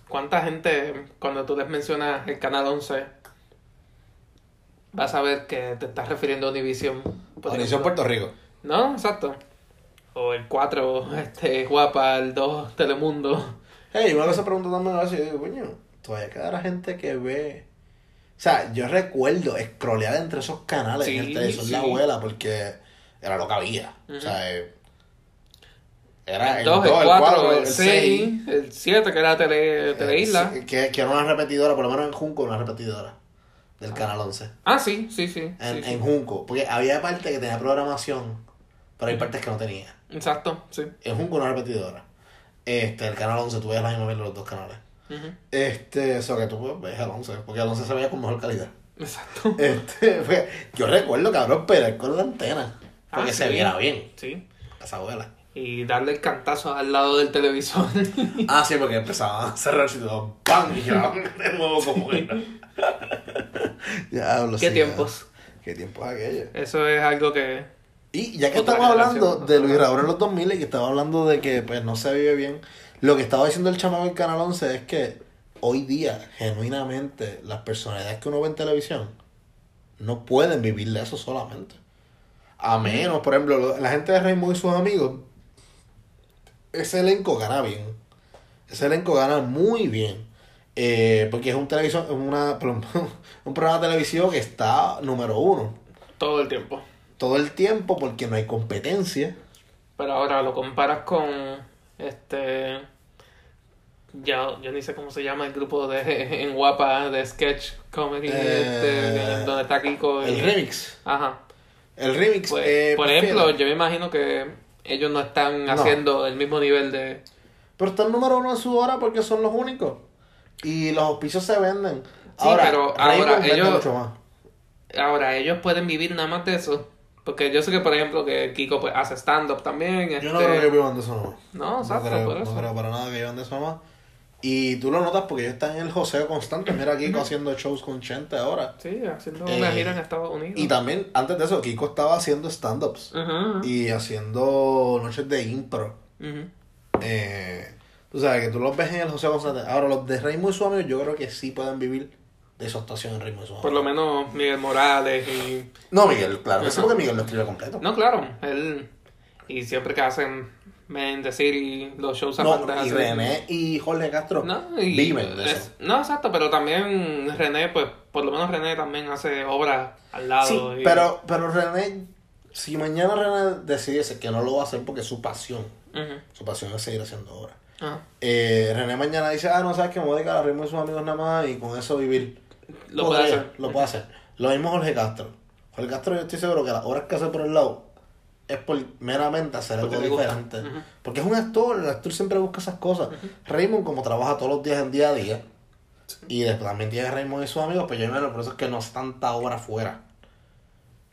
¿cuánta gente cuando tú les mencionas el canal 11 vas a ver que te estás refiriendo a Univision? Univision? Puerto Rico. No, exacto. O el 4, este, Guapa, el 2, Telemundo. Hey, una cosa pregunto también a yo digo, coño, todavía quedará gente que ve. O sea, yo recuerdo scrollear entre esos canales Sí, en el televisor de la sí. abuela porque era lo que había. O sea, eh, era el El 2, 2, el el 4, 4, el el 6, 6. el 7, que era Tele, Teleisla. Que, que era una repetidora, por lo menos en Junco, una repetidora del canal 11. Ah, sí, sí, sí. En, sí, sí. en Junco, porque había parte que tenía programación pero hay partes que no tenía. Exacto, sí. Es un con una repetidora. Este, el canal 11, tú ves la misma de los dos canales. Ujú. Este, tú pues, ves el 11, porque el 11 se veía con mejor calidad. Exacto. *laughs* Este, fue- yo recuerdo, cabrón, esperar con la antena. Porque Ah, se sí. viera bien. Sí. Esa abuela. Y darle el cantazo al lado del televisor. *laughs* Ah, sí, porque empezaba a cerrarse y todo. ¡Pam! Y ya, de nuevo como era. *laughs* Diablo, ¿Qué sí, tiempos? ya. ¿Qué tiempos aquellos? Eso es algo que. Y ya que estamos hablando de Luis Raúl en los 2000 y que estaba hablando de que pues no se vive bien, lo que estaba diciendo el chamaco del Canal 11 es que hoy día, genuinamente, las personalidades que uno ve en televisión no pueden vivir de eso solamente. A menos, por ejemplo, lo- la gente de Raymond y sus amigos, ese elenco gana bien. Ese elenco gana muy bien. Eh, porque es un televisión, una, *laughs* un programa televisivo que está número uno Todo el tiempo. todo el tiempo porque no hay competencia. Pero ahora lo comparas con. Este. Ya, yo ni sé cómo se llama el grupo de *laughs* en Guapa de sketch comedy. Eh, este, donde está Kiko. y- El remix. Ajá. El remix. Pues, eh, por prefiero. ejemplo, yo me imagino que ellos no están No. haciendo el mismo nivel de. Pero están número uno en su hora porque son los únicos. Y los auspicios se venden. Sí, pero ahora ellos- mucho más. Ahora, ellos pueden vivir nada más de eso. Porque yo sé que, por ejemplo, que Kiko pues, hace stand-up también. Yo este... no creo que vivan de eso nomás. No, exacto, no creo, por eso. no creo para nada que vivan de eso nomás. Y tú lo notas porque ellos están en el joseo constante. Mira Kiko haciendo shows con Chente ahora. Sí, haciendo Eh, una gira en Estados Unidos. Y también, antes de eso, Kiko estaba haciendo stand-ups. Y haciendo noches de impro. Eh, tú sabes que tú los ves en el José Constante. Ahora, los de Raymond y su amigo, yo creo que sí pueden vivir de su actuación en Raymond y su. Por lo menos Miguel Morales y... No, Miguel, claro Ajá. porque Miguel lo escribe completo. No, claro, él... Y siempre que hacen Men the City, los shows No, aparte y René y Jorge Castro No, y viven de eso. es- no, exacto, pero también René, pues, por lo menos René también hace obras al lado. Sí, y- pero, pero René, si mañana René decidiese que no lo va a hacer porque es su pasión, su pasión es seguir haciendo obras. Eh, René mañana dice, ah, no sabes que me voy a dedicar a Raymond y sus amigos nada más y con eso vivir. Lo puede hacer. Lo puede hacer. Lo mismo Jorge Castro. Jorge Castro yo estoy seguro que las obras que hace por el lado es por meramente hacer Porque algo diferente. Porque es un actor, el actor siempre busca esas cosas. Raymond como trabaja todos los días en día a día y después también tiene Raymond y sus amigos, pues yo me por eso es que no hace tanta obra afuera.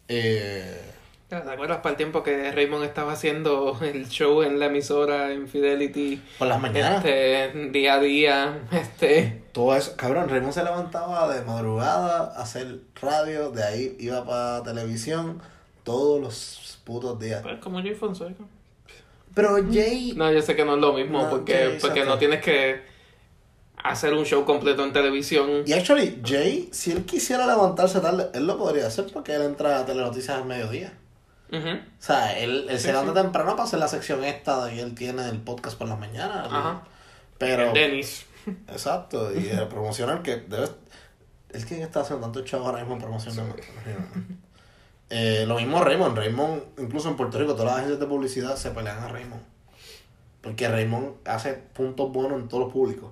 Eh, ¿Te acuerdas para el tiempo que Raymond estaba haciendo el show en la emisora en Fidelity? por las mañanas. Este, día a día, este... Todo eso, cabrón, Raymond se levantaba de madrugada a hacer radio, de ahí iba para televisión todos los putos días. Pues como Jay Fonseca. Pero Jay, No, yo sé que no es lo mismo, No, porque, porque no tienes que hacer un show completo en televisión. y actually, Jay, si él quisiera levantarse tarde, él lo podría hacer porque él entra a Telenoticias al mediodía. O sea, él, él Sí, se levanta sí. temprano para hacer la sección esta y él tiene el podcast por las mañanas. ¿no? Ajá. Pero, Dennis. exacto, y el promocionar que debe. Él tiene que estar haciendo tanto chavo ahora mismo en promoción. de marca, imagínate. Eh, lo mismo Raymond. Raymond, incluso en Puerto Rico, todas las agencias de publicidad se pelean a Raymond. Porque Raymond hace puntos buenos en todos los públicos.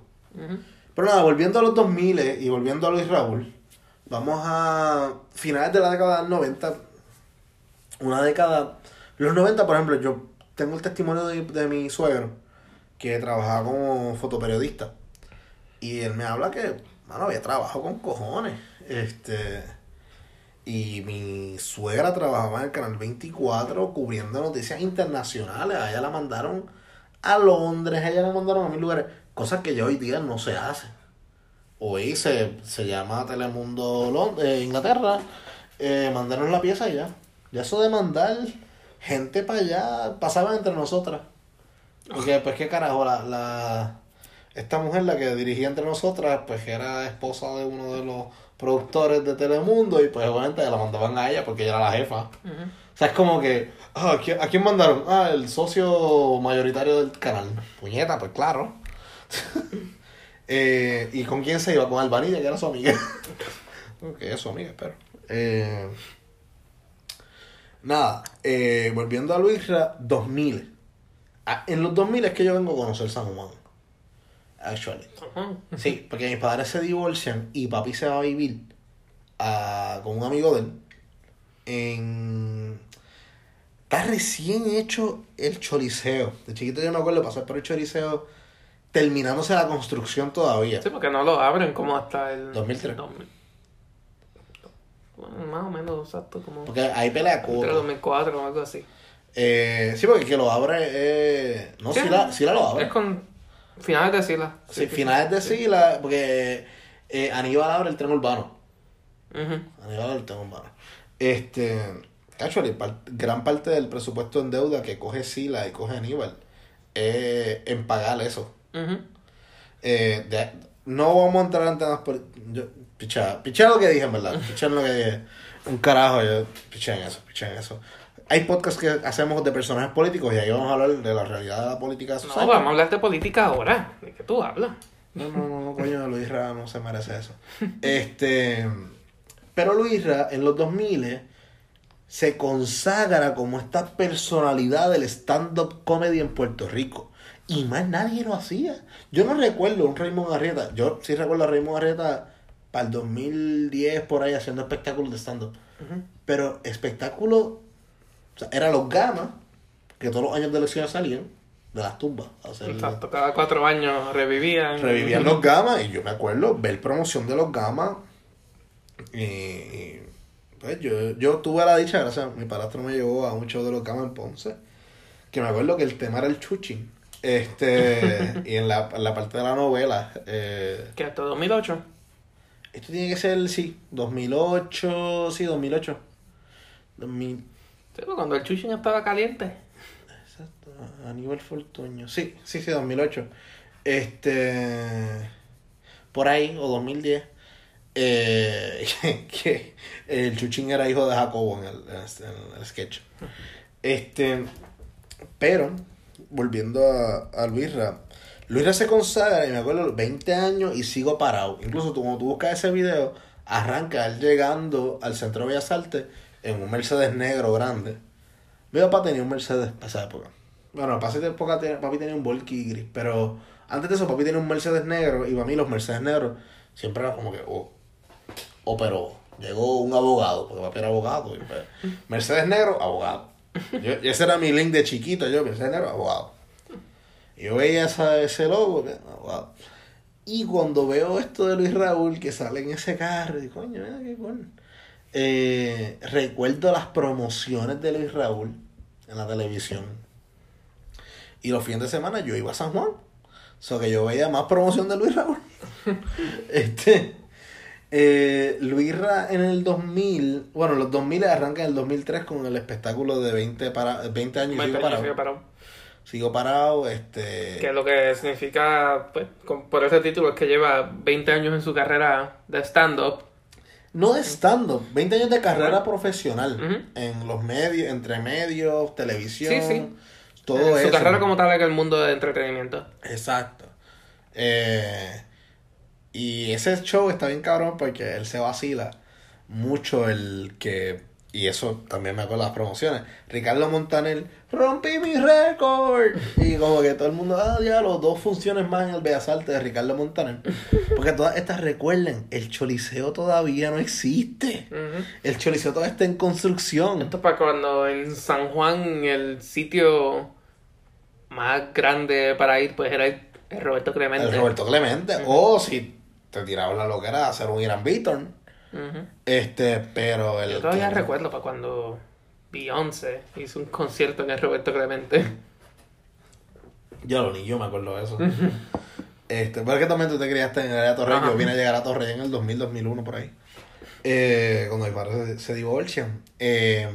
Pero nada, volviendo a los 2000 y volviendo a Luis Raúl, vamos a finales de la década del 90. Una década. Los 90, por ejemplo, yo tengo el testimonio de, mi suegro que trabajaba como fotoperiodista. Y él me habla que, mano, había trabajo con cojones. Este. Y mi suegra trabajaba en el canal 24 cubriendo noticias internacionales. A ella la mandaron a Londres, a ella la mandaron a mil lugares. Cosas que ya hoy día no se hacen. Hoy se, se llama Telemundo Lond- eh, Inglaterra. Eh, mandaron la pieza y ya. Ya eso de mandar gente para allá pasaba entre nosotras. Porque, pues, qué carajo, la, la, esta mujer, la que dirigía entre nosotras, pues era esposa de uno de los productores de Telemundo y pues obviamente la mandaban a ella porque ella era la jefa. O sea, es como que, ah, ¿a quién, a quién mandaron? Ah, el socio mayoritario del canal. Puñeta, pues claro. *laughs* Eh, ¿Y con quién se iba? Con Albanilla, que era su amiga. *laughs* ok, es su amiga, pero. Eh, nada, eh, volviendo a Luisra, 2000. Ah, en los 2000 es que yo vengo a conocer San Juan. Actually. Sí, porque mis padres se divorcian y papi se va a vivir a- con un amigo de él en Está recién hecho el choliseo. De chiquito yo me acuerdo pasar por el choliseo terminándose la construcción todavía. Sí, porque no lo abren como hasta el... 2003. 2000. Bueno, más o menos, exacto, como... Porque ahí pelea Entre codo. 2004 o algo así. Eh, sí, porque el que lo abre eh, No, sí, la, sí la lo abre. Es con finales de Sila. Sí, finales de sigla, porque eh, Aníbal abre el tren urbano. Ujú. Aníbal abre el tren urbano. Este, cacho, gran parte del presupuesto en deuda que coge Sila y coge Aníbal es en pagar eso. Eh, de- no vamos a entrar en temas yo, picha, picha lo que dije, en verdad. Picha lo que dije. Un carajo, yo piché en eso, piché en eso. Hay podcasts que hacemos de personajes políticos y ahí vamos a hablar de la realidad de la política No, vamos a hablar de política ahora. ¿De qué tú hablas? No, no, no, no, coño, Luis Ra no se merece eso. Este, pero Luis Ra en los 2000 se consagra como esta personalidad del stand-up comedy en Puerto Rico. Y más nadie lo hacía. Yo no recuerdo un Raymond Arrieta. Yo sí recuerdo a Raymond Arrieta para el 2010 por ahí haciendo espectáculos de stand-up. Pero espectáculos, o sea, era los gamas, que todos los años de elecciones salían de las tumbas. Exacto, cada cuatro años revivían. revivían los *laughs* gamas y yo me acuerdo ver promoción de los gamas y, pues yo, yo tuve la dicha, gracias mi padrastro me llevó a un show de los gamas en Ponce que me acuerdo que el tema era el chuchín este *laughs* y en la, en la parte de la novela eh, Que hasta 2008. Esto tiene que ser sí 2008 sí 2008 2000 Sí, pues, cuando el chuchín estaba caliente. Exacto, Aníbal Fortuño. Sí, sí, sí, 2008. Este. Por ahí, o 2010. Eh, que, *laughs* que el Chuchín era hijo de Jacobo en el, en el- sketch. Este. Pero, volviendo a, a Luisra. Luisra se consagra, y me acuerdo, los 20 años y sigo parado. Incluso tú, cuando tú buscas ese video, arranca él llegando al centro de Bellas Artes en un Mercedes negro grande. Mi papá tenía un Mercedes para esa época. Bueno, para esa época papi tenía un Volky gris, pero antes de eso papi tenía un Mercedes negro y para mí los Mercedes negros siempre era como que, oh, oh, pero llegó un abogado, porque papi era abogado. y pues, Mercedes negro, abogado. Yo, ese era mi link de chiquito, yo, Mercedes negro, abogado. Y yo veía esa- ese logo, abogado. Y cuando veo esto de Luis Raúl que sale en ese carro, digo, coño, mira qué cool. Eh, recuerdo las promociones de Luis Raúl en la televisión. Y los fines de semana yo iba a San Juan. O sea que yo veía más promoción de Luis Raúl. *laughs* este. Eh, Luis Ra en el 2000, bueno, los 2000 arranca en el 2003 con el espectáculo de 20, para, 20 años y 20 sigo años parado. Sigo parado, este... Que lo que significa, pues, con- por ese título, es que lleva 20 años en su carrera de stand-up. No de stand-up, 20 años de carrera profesional. En los medios, entre medios, televisión, Sí, sí. todo en eso. su carrera como tal en el mundo de entretenimiento. Exacto. Eh, y ese show está bien cabrón porque él se vacila mucho el que... Y eso también me acuerdo de las promociones. Ricardo Montaner, rompí mi récord. Y como que todo el mundo, ah, ya, los dos funciones más en el Bellas Artes de Ricardo Montaner. Porque todas estas recuerden, el choliseo todavía no existe. El choliseo todavía está en construcción. Esto es para cuando en San Juan el sitio más grande para ir, pues era el, Roberto Clemente. El Roberto Clemente. O si te tirabas la loquera de hacer un Irán Beaton. Ujú. Este, pero el. Yo todavía que- recuerdo para cuando Beyoncé hizo un concierto en el Roberto Clemente. Yo lo ni yo me acuerdo de eso. *laughs* este, pero es que también tú te criaste en el área Torrey. Ajá. Yo vine a llegar a Torrey en el 2000, 2001, por ahí. Eh, cuando mis padres se, se divorcian. Eh,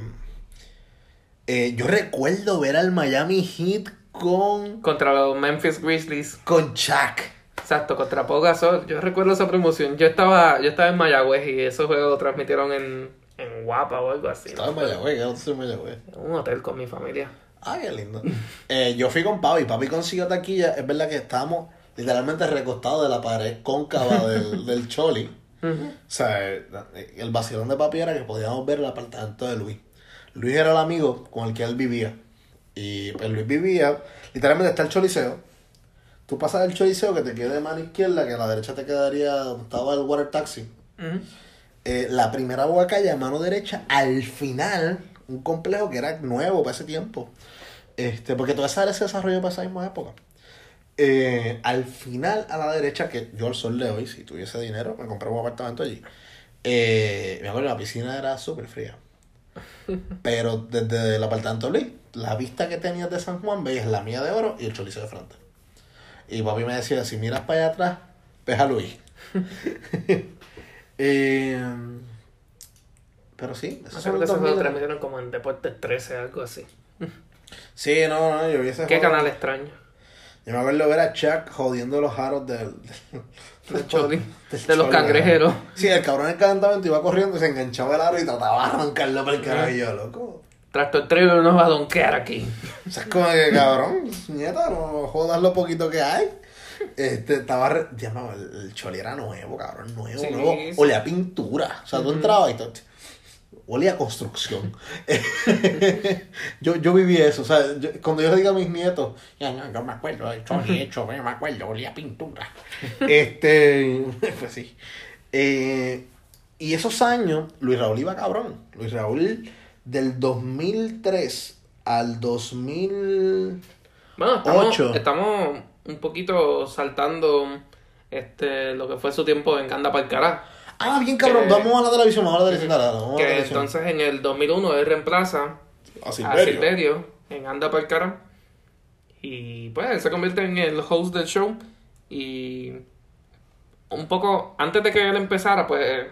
eh, yo recuerdo ver al Miami Heat con. Contra los Memphis Grizzlies. con Chuck. Exacto, contra Pau Gasol. Yo recuerdo esa promoción. Yo estaba, yo estaba en Mayagüez y esos juegos lo transmitieron en, en Guapa o algo así. Estaba en Mayagüez, ¿qué otro en Mayagüez? En un hotel con mi familia. Ay, qué lindo. Eh, yo fui con Papi. Papi consiguió taquilla. Es verdad que estábamos literalmente recostados de la pared cóncava del, *laughs* del Choli. O sea, el, el vacilón de papi era que podíamos ver el apartamento de Luis. Luis era el amigo con el que él vivía. Y pues Luis vivía, literalmente está el choliseo. Tú pasas el choliseo que te quede de mano izquierda, que a la derecha te quedaría donde estaba el water taxi. Eh, la primera calle a mano derecha, al final, un complejo que era nuevo para ese tiempo. Este, porque toda esa área se desarrolló para esa misma época. Eh, al final, a la derecha, que yo al sol de hoy, si tuviese dinero, me compré un apartamento allí. Eh, me acuerdo, la piscina era súper fría. *laughs* Pero desde el apartamento Luis, la vista que tenías de San Juan, veías la mía de oro y el chorizo de frente. Y papi me decía, si miras para allá atrás, ves a Luis. *laughs* Eh, pero sí, acuerdo son que 2000. transmitieron como en Deportes 13, algo así. Sí, no, no, yo vi ese Qué juego. canal extraño. Yo me acuerdo ver a Chuck jodiendo los aros del... Choli. *laughs* del De los cangrejeros. Sí, el cabrón en el calentamiento iba corriendo, se enganchaba el aro y trataba de arrancarlo por el carajo. Y yo, loco. Tractor Trailer nos va a donkear aquí. O sea, es como que, cabrón, nieta, no jodas lo poquito que hay. Este, estaba, re- ya no, el, el choli era nuevo, cabrón, nuevo, Sí, nuevo. sí. Olía a pintura. O sea, tú entrabas y todo, olía a construcción. *laughs* yo, yo viví eso, o sea, yo- cuando yo le digo a mis nietos, ya, no, yo me acuerdo del choli hecho, yo me acuerdo, olía a pintura. *laughs* este, *laughs* pues sí. Eh, y esos años, Luis Raúl iba cabrón. Luis Raúl, del 2003 al 2000. Bueno, estamos, estamos un poquito saltando este lo que fue su tiempo en Ganda para el Cará. Ah, bien cabrón, Que- vamos a la televisión, vamos a la televisión. dale, dale, vamos a la Que televisión. entonces en el 2001 él reemplaza A Silverio. En Anda para el Cará. Y pues él se convierte en el host del show. Y un poco antes de que él empezara, pues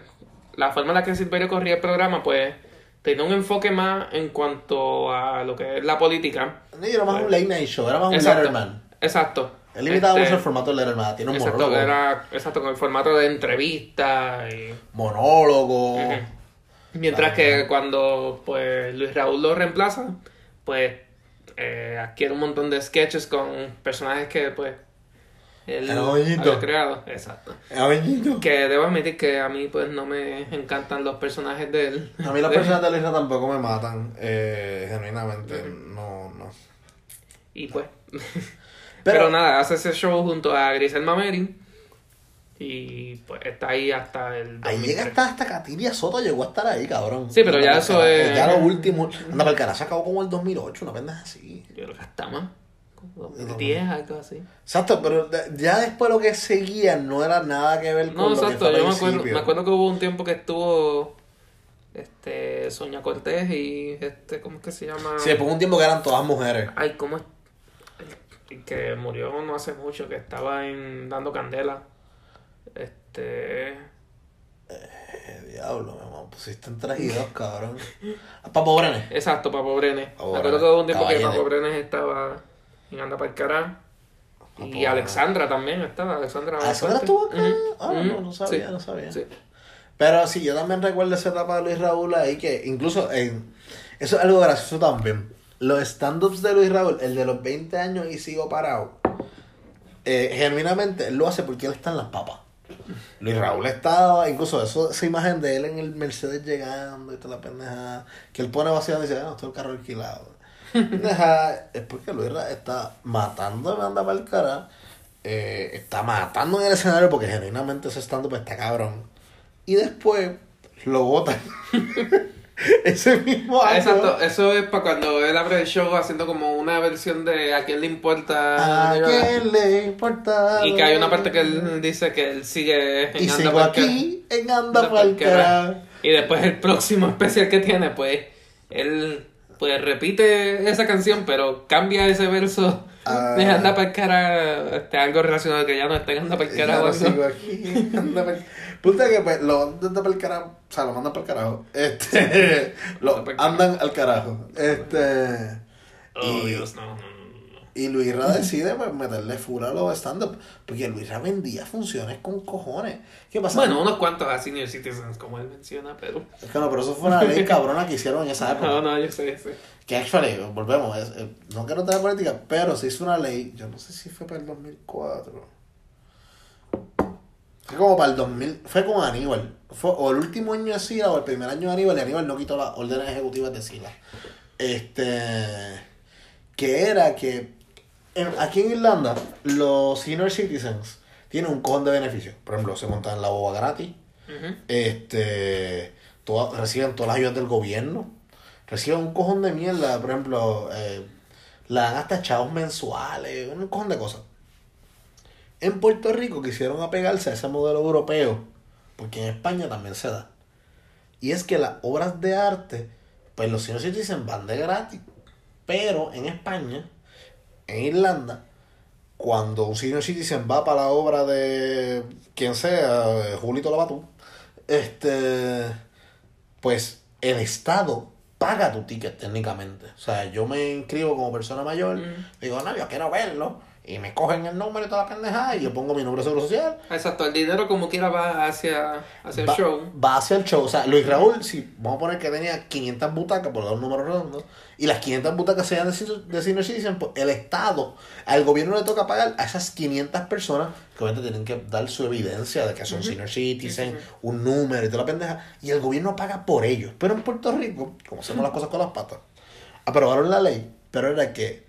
la forma en la que Silverio corría el programa, pues tenía un enfoque más en cuanto a lo que es la política. No, era más un late night show, era más un Exacto. Letterman. Exacto. Él imitaba Este, mucho el formato de Letterman, tiene un Exacto, monólogo. era, exacto, con el formato de entrevista y... Monólogo. Mientras Ah. que cuando pues Luis Raúl lo reemplaza, pues eh, adquiere un montón de sketches con personajes que pues bonito. había creado. Exacto. Que debo admitir que a mí pues no me encantan los personajes de él. A mí las personas de la isla tampoco me matan, eh, genuinamente, no, no. Y pues... *laughs* Pero- Pero, nada, hace ese show junto a Grisel Mameri. Y pues está ahí hasta el... Ahí 2003. llega hasta, hasta Katiria Soto, llegó a estar ahí, cabrón. Sí, pero ya eso es- Ya lo último. Anda, para el carajo se acabó como el 2008, una pendeja así. Yo creo que hasta más. Como 2010, algo así. Exacto, pero ya después lo que seguía no era nada que ver con No, lo que exacto. fue Yo me acuerdo, me acuerdo que hubo un tiempo que estuvo este Sonia Cortés y este, ¿cómo es que se llama? Sí, después un tiempo que eran todas mujeres. Ay, ¿cómo es? El que murió no hace mucho, que estaba en dando candela. Este. Eh, diablo, mi mamá, pusiste en tres y dos, cabrón. Papo Brenes. Exacto, Papo Brenes. Me acuerdo que hubo un tiempo que. Papo Brenes estaba en Anda para el Cará. Papo Y Brenes. Alexandra también estaba. Alexandra, ¿Alexandra Fuerte. estuvo acá? Ujú, Ah, no, ujú, no sabía, sí, no sabía. sí. Pero sí, yo también recuerdo esa etapa de Luis Raúl ahí que incluso en, eso es algo gracioso también. Los stand-ups de Luis Raúl, el de los 20 años y sigo parado, eh, genuinamente él lo hace porque él está en las papas. Luis Raúl estaba, incluso eso, esa imagen de él en el Mercedes llegando y toda la pendeja, que él pone vacío y dice, ah, no, estoy el carro alquilado. *laughs* Es porque Luis está matando a anda para el cara, eh, está matando en el escenario porque genuinamente ese stand-up está cabrón. Y después lo botan. *laughs* ese mismo Ah, año. Exacto, eso es para cuando él abre el show haciendo como una versión de a quién le importa. ¿A quién le importa? Y que hay una parte que él dice que él sigue en Y Anda sigo aquí en Anda Anda. Y después el próximo *laughs* especial que tiene, pues, él pues repite esa canción, pero cambia ese verso Ah. *laughs* de Anda para el cara, este, algo relacionado que ya no está Anda para el Ya cara. no sigo aquí. *laughs* Anda Punta que pues lo mandan para el carajo. O sea, lo mandan para el carajo. Este. *laughs* lo Anda andan al carajo. Este. Oh, y, Dios, no, no. Y Luis Ra decide pues, meterle fura a los stand-up. Porque Luis Ra vendía funciones con cojones. ¿Qué pasa? Bueno, unos cuantos a senior citizens, como él menciona, pero... Es que no, pero eso fue una ley *laughs* cabrona que hicieron en esa época. No, no, yo sé, yo sé. Que actually, volvemos, es- eh, no quiero tener política, pero se hizo una ley, yo no sé si fue para el 2004. Fue como para el 2000, fue con Aníbal. Fue o el último año de Sila o el primer año de Aníbal y Aníbal no quitó las órdenes ejecutivas de Sila. Este, que era que en- aquí en Irlanda los senior citizens tienen un cojón de beneficios. Por ejemplo, se montan en la boba gratis, este toda- reciben todas las ayudas del gobierno, reciben un cojón de mierda, por ejemplo, eh, le dan hasta chavos mensuales, un cojón de cosas. En Puerto Rico quisieron apegarse a ese modelo europeo, porque en España también se da. Y es que las obras de arte, pues los senior citizens van de gratis. Pero en España, en Irlanda, cuando un senior citizen va para la obra de quien sea, de Julito Labatú, este, pues el Estado paga tu ticket técnicamente. O sea, yo me inscribo como persona mayor, Mm. digo, no, yo quiero verlo, y me cogen el número y toda la pendejada, y yo pongo mi número de seguro social, Exacto, el dinero como quiera va hacia, hacia el show. va hacia el show. O sea, Luis Raúl, si vamos a poner que tenía 500 butacas, por dar un número redondo, y las 500 butacas sean de, senior- citizen, pues el Estado, al gobierno le toca pagar a esas 500 personas que obviamente tienen que dar su evidencia de que son senior citizen, un número y toda la pendeja, y el gobierno paga por ellos. Pero en Puerto Rico, como hacemos las cosas con las patas, aprobaron la ley, pero era que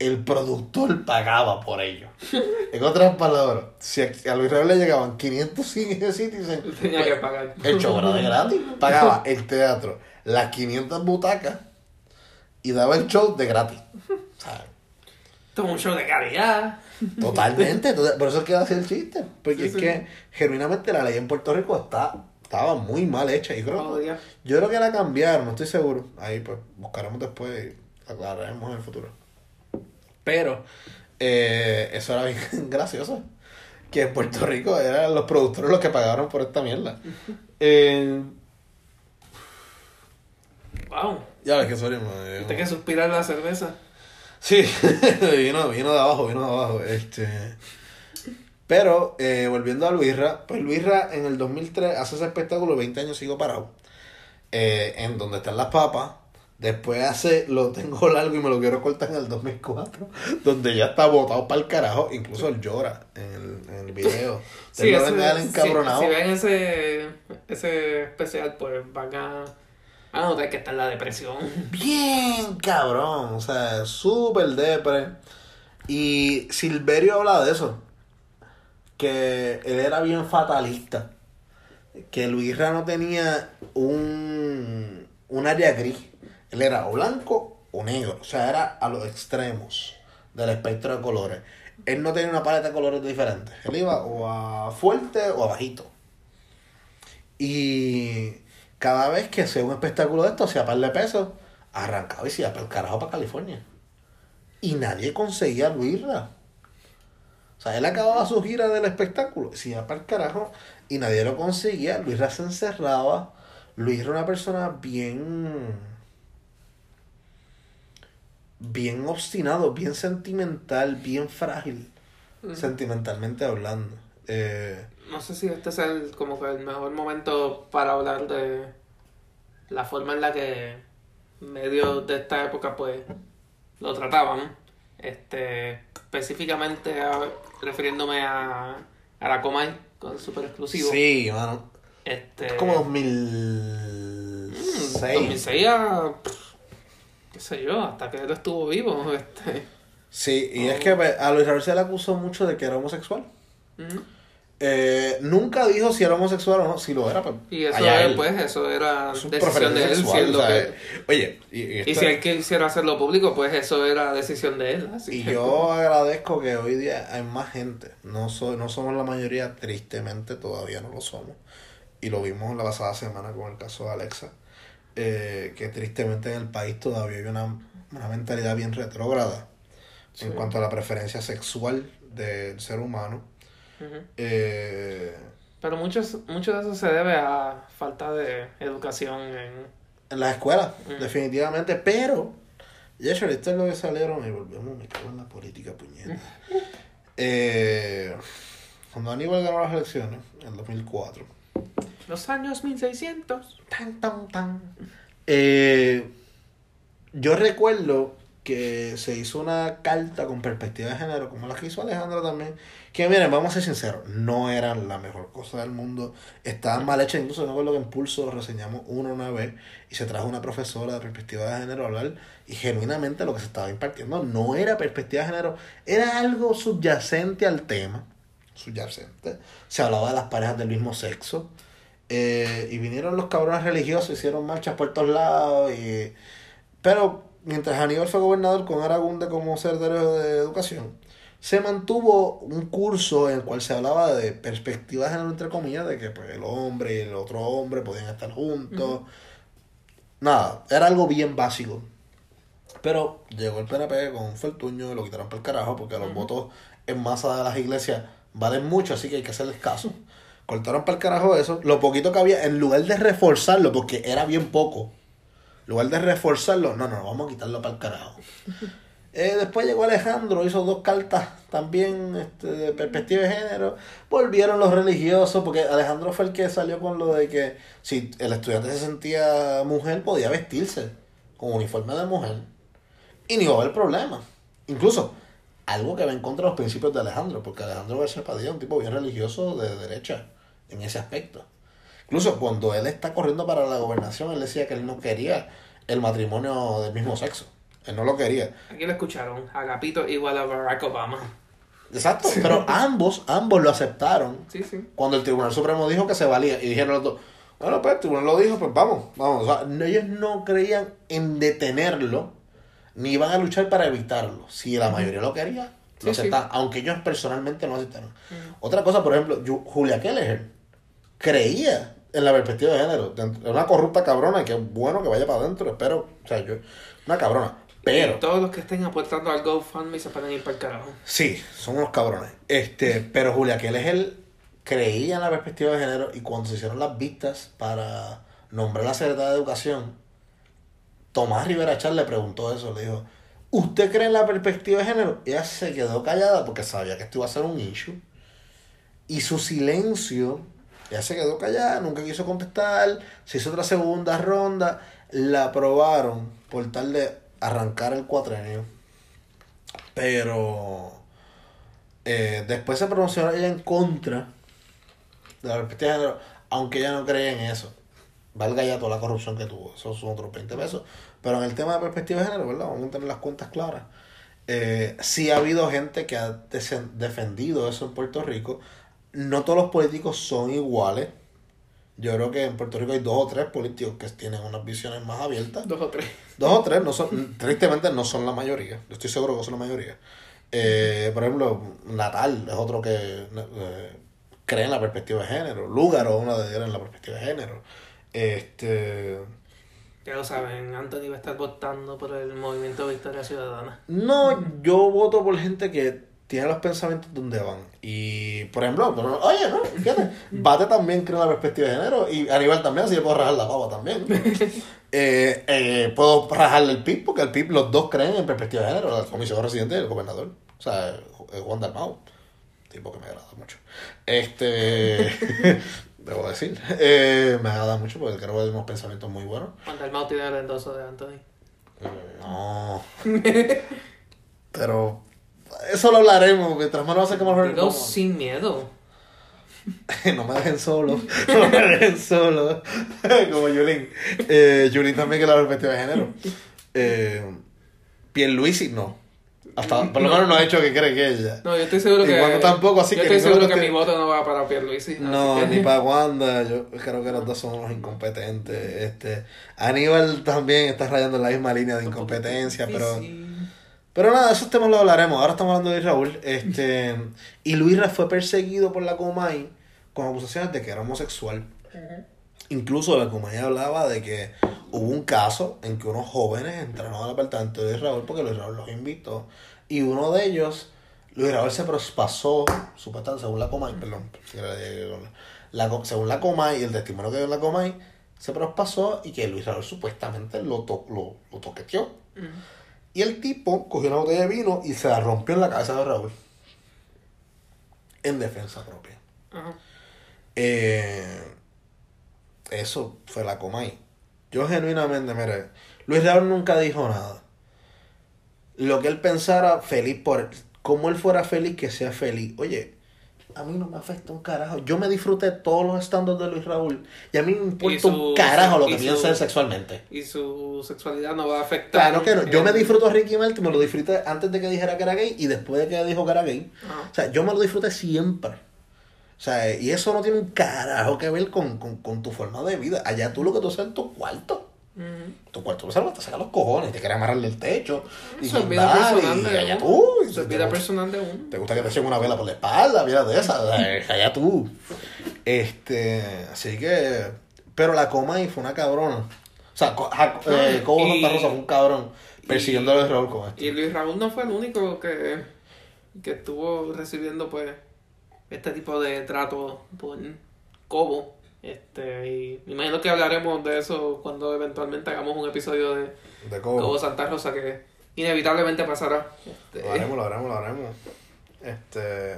el productor pagaba por ello. En otras palabras, si a, a Luis Raúl le llegaban 500 senior citizens, Tenía pues, que pagar. el show era de gratis. Pagaba *laughs* el teatro, las 500 butacas y daba el show de gratis. O sea, Esto es un show de calidad. totalmente. Entonces, por eso es que hace el chiste. Porque Sí, es sí. que genuinamente la ley en Puerto Rico está, estaba muy mal hecha. Y creo, Oh, yo creo que la cambiaron, no estoy seguro. Ahí pues buscaremos después y aclararemos en el futuro. Pero eh, eso era bien *laughs* gracioso. Que en Puerto Rico eran los productores los que pagaron por esta mierda. Eh, Wow. ya ves que sorry, madre. Te que suspirar la cerveza. Sí, *laughs* vino, vino de abajo, vino de abajo. Este. Pero, eh, volviendo a Luisra, pues Luisra en el 2003 hace ese espectáculo, 20 años sigo parado, eh, en donde están las papas. Después hace, lo tengo *laughs* largo y me lo quiero cortar en el 2004, donde ya está botado para el carajo. Incluso él llora en el, en el video. *laughs* Sí, ese- si- ven ese, ese especial, pues van a, a notar que está en la depresión. *laughs* bien cabrón, o sea, súper depre. Y Silverio habla de eso, que él era bien fatalista, que Luisra no tenía un, un área gris, él era o blanco o negro, o sea, era a los extremos del espectro de colores. Él no tenía una paleta de colores diferentes, él iba o a fuerte o a bajito. Y cada vez que hacía un espectáculo de esto, hacía par de pesos, arrancaba y se iba para el carajo para California. Y nadie conseguía Luisra. O sea, él acababa su gira del espectáculo, se iba para el carajo y nadie lo conseguía. Luisra se encerraba. Luis era una persona bien. Bien obstinado, bien sentimental, bien frágil, sentimentalmente hablando. Eh, No sé si este es el, como que el mejor momento para hablar de la forma en la que medios de esta época pues lo trataban. Este, específicamente a- refiriéndome a, a la Comay con Super Exclusivo. sí, mano. Este, Es como mm, 2006. 2006 a, pff, qué sé yo, hasta que él estuvo vivo. *laughs* Este, Sí, y es que pues, a Luis Raúl se le acusó mucho de que era homosexual. ujú. Eh, nunca dijo si era homosexual o no, si lo era, pues. y eso era, él. pues, eso era decisión de él. si sexual, lo o sea, que- Oye, y, y Y esto- si él quisiera hacerlo público, pues eso era decisión de él. Así y que, yo agradezco que hoy día hay más gente. No, so- no somos la mayoría, tristemente todavía no lo somos. Y lo vimos la pasada semana con el caso de Alexa. Eh, que tristemente en el país todavía hay una, una mentalidad bien retrógrada en cuanto a la preferencia sexual del ser humano. Eh, Pero muchos, mucho de eso se debe a falta de educación en... En las escuelas, Mm. definitivamente, pero, hecho, esto es lo que salieron y volvemos, me cago en la política, puñeta. *laughs* eh, cuando Aníbal ganó las elecciones, en 2004, Los años 1600. tan, tan, tan, eh, yo recuerdo que se hizo una carta con perspectiva de género, como la que hizo Alejandra también, que miren, vamos a ser sinceros, no eran la mejor cosa del mundo, estaban mal hechas, incluso no recuerdo que en Pulso reseñamos una una vez y se trajo una profesora de perspectiva de género a hablar y genuinamente lo que se estaba impartiendo no era perspectiva de género, era algo subyacente al tema, subyacente, se hablaba de las parejas del mismo sexo, Eh, y vinieron los cabrones religiosos, hicieron marchas por todos lados. Y... Pero mientras Aníbal fue gobernador con Aragunde como secretario de Educación, se mantuvo un curso en el cual se hablaba de perspectivas entre comillas de que pues, el hombre y el otro hombre podían estar juntos. Nada, era algo bien básico. Pero llegó el PNP con Feltuño y lo quitaron por el carajo porque los votos en masa de las iglesias valen mucho, así que hay que hacerles caso. Cortaron para el carajo eso. Lo poquito que había, en lugar de reforzarlo, porque era bien poco, en lugar de reforzarlo, no, no, vamos a quitarlo para el carajo. *laughs* Eh, después llegó Alejandro, hizo dos cartas también este, de perspectiva de género. Volvieron los religiosos, porque Alejandro fue el que salió con lo de que si el estudiante se sentía mujer, podía vestirse con uniforme de mujer. Y ni iba a haber problema. Incluso, algo que va en contra de los principios de Alejandro, porque Alejandro García Padilla es un tipo bien religioso de derecha en ese aspecto. Incluso cuando él está corriendo para la gobernación, él decía que él no quería el matrimonio del mismo sexo. Él no lo quería. Aquí lo escucharon. Agapito igual a Barack Obama. Exacto, pero ambos, ambos lo aceptaron. Sí, sí. Cuando el Tribunal Supremo dijo que se valía. Y dijeron los dos, bueno, pues el Tribunal lo dijo, pues vamos, vamos. O sea, ellos no creían en detenerlo, ni iban a luchar para evitarlo. Si la mayoría lo quería, lo Sí, aceptaban, aunque ellos personalmente no aceptaron. Otra cosa, por ejemplo, Ju- Julia Kelleher creía en la perspectiva de género. Es una corrupta cabrona y que es bueno que vaya para adentro. Espero, o sea, yo, una cabrona. Pero, Y todos los que estén aportando al GoFundMe se pueden ir para el carajo. sí, son unos cabrones. Este, pero Julia Kelleher creía en la perspectiva de género y cuando se hicieron las vistas para nombrar a la secretaria de Educación, Tomás Rivera Char le preguntó eso, le dijo, ¿usted cree en la perspectiva de género? Y ella se quedó callada porque sabía que esto iba a ser un issue. Y su silencio, ella se quedó callada, nunca quiso contestar, se hizo otra segunda ronda, la aprobaron por tal de arrancar el cuatrenio. Pero eh, después se pronunció ella en contra de la perspectiva de género, aunque ella no creía en eso. Valga ya toda la corrupción que tuvo, esos son otros 20 pesos. Pero en el tema de perspectiva de género, ¿verdad? Vamos a tener las cuentas claras. Eh, sí ha habido gente que ha defendido eso en Puerto Rico. No todos los políticos son iguales. Yo creo que en Puerto Rico hay dos o tres políticos que tienen unas visiones más abiertas. Dos o tres. Dos o tres, no son, *laughs* tristemente no son la mayoría. Yo estoy seguro que son la mayoría. Eh, por ejemplo, Natal es otro que eh, cree en la perspectiva de género. Lúgaro es una de ellas en la perspectiva de género. Este. Ya lo saben, Anthony va a estar votando por el movimiento Victoria Ciudadana. No, yo voto por gente que tiene los pensamientos donde van. Y, por ejemplo, pero, oye, no, fíjate, *laughs* Bate también cree en la perspectiva de género. Y Aníbal también, así yo puedo rajar la pava también. *laughs* Eh, eh, puedo rajarle el PIB, porque el PIB los dos creen en perspectiva de género, el comisionado residente y el gobernador. O sea, eh, Juan Dalmau, tipo que me agrada mucho. Este, *laughs* debo decir, eh, me agrada mucho porque creo que tiene unos pensamientos muy buenos. Cuando el Mau tiene el endoso de Anthony. No. Pero eso lo hablaremos. Mientras más lo acerquemos al Digo sin miedo. *laughs* No me dejen solo. *laughs* No me dejen solo. *laughs* Como Yulín. Eh, Yulín también que la perspectiva de género. Eh, Pierluisi no. Hasta, por lo menos no ha hecho que cree que ella. No, yo estoy seguro Y que. Wanda tampoco, así yo que estoy ninguno seguro que mi voto no va para Pierluisi. No, que- ni para Wanda. Yo creo que los dos son unos incompetentes. Este, Aníbal también está rayando en la misma línea de incompetencia, pero. Sí. Pero nada, esos temas los hablaremos. Ahora estamos hablando de Raúl. Este, *laughs* y Luis fue perseguido por la Comay con acusaciones de que era homosexual. Incluso la Comay hablaba de que hubo un caso en que unos jóvenes entraron al apartamento de Luis Raúl porque Luis Raúl los invitó. Y uno de ellos, Luis Raúl se prospasó, supuestamente, según la Comay, perdón, la, según la Comay y el testimonio que dio la Comay, se prospasó y que Luis Raúl supuestamente lo, to- lo, lo toqueteó. Y el tipo cogió una botella de vino y se la rompió en la cabeza de Raúl. En defensa propia. Ajá. Eh, eso fue la Comay. Yo genuinamente, mire, Luis Raúl nunca dijo nada. Lo que él pensara, feliz por él. Como él fuera feliz, que sea feliz. Oye, a mí no me afecta un carajo. Yo me disfruté todos los estándares de Luis Raúl. Y a mí me importa su- un carajo lo que él sexualmente. Y su sexualidad no va a afectar. Claro que no. Yo me disfruto a Ricky Martin, me lo disfruté antes de que dijera que era gay y después de que dijo que era gay. O sea, yo me lo disfruté siempre. O sea, y eso no tiene un carajo que ver con, con, con tu forma de vida. Allá tú lo que tú haces es tu cuarto. Tu cuarto sabes, te saca los cojones, te quieres amarrarle el techo. Y Eso es vida personal y allá tú. y Eso es te- vida personal de uno. te gusta que te echen una vela por la espalda, mira de esa, o sea, allá tú. Este, así que, pero la coma ahí fue una cabrona. O sea, eh, Cobo Y- Santa Rosa fue un cabrón persiguiendo a Raúl con esto. Y Luis Raúl no fue el único que, que estuvo recibiendo pues este tipo de trato por Cobo. Este, y me imagino que hablaremos de eso cuando eventualmente hagamos un episodio de De Cobo Cobo. Santa Rosa que inevitablemente pasará. Este, Lo haremos, lo haremos, lo haremos. Este,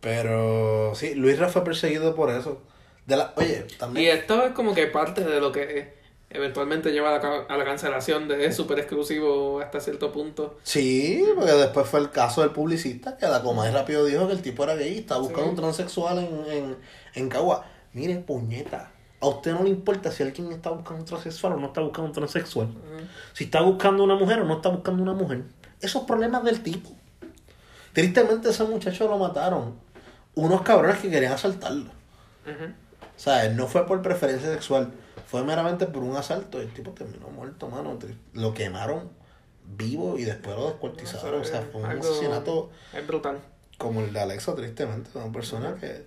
pero sí, Luis Ra fue perseguido por eso. De la, oye, y también. esto es como que parte de lo que eventualmente lleva a la, ca- a la cancelación de super exclusivo hasta cierto punto. Sí, porque después fue el caso del publicista que la coma y rápido dijo que el tipo era gay y estaba buscando Sí. un transexual en, en, en Cagua. Mire, puñeta. A usted no le importa si alguien está buscando un transexual o no está buscando un transexual. Si está buscando una mujer o no está buscando una mujer. Esos problemas del tipo. Tristemente ese muchacho lo mataron. Unos cabrones que querían asaltarlo. O sea, no fue por preferencia sexual. Fue meramente por un asalto. Y el tipo terminó muerto, mano. Lo quemaron vivo y después lo descuartizaron. O sea, fue un asesinato Es brutal. como el de Alexa, tristemente. Una persona que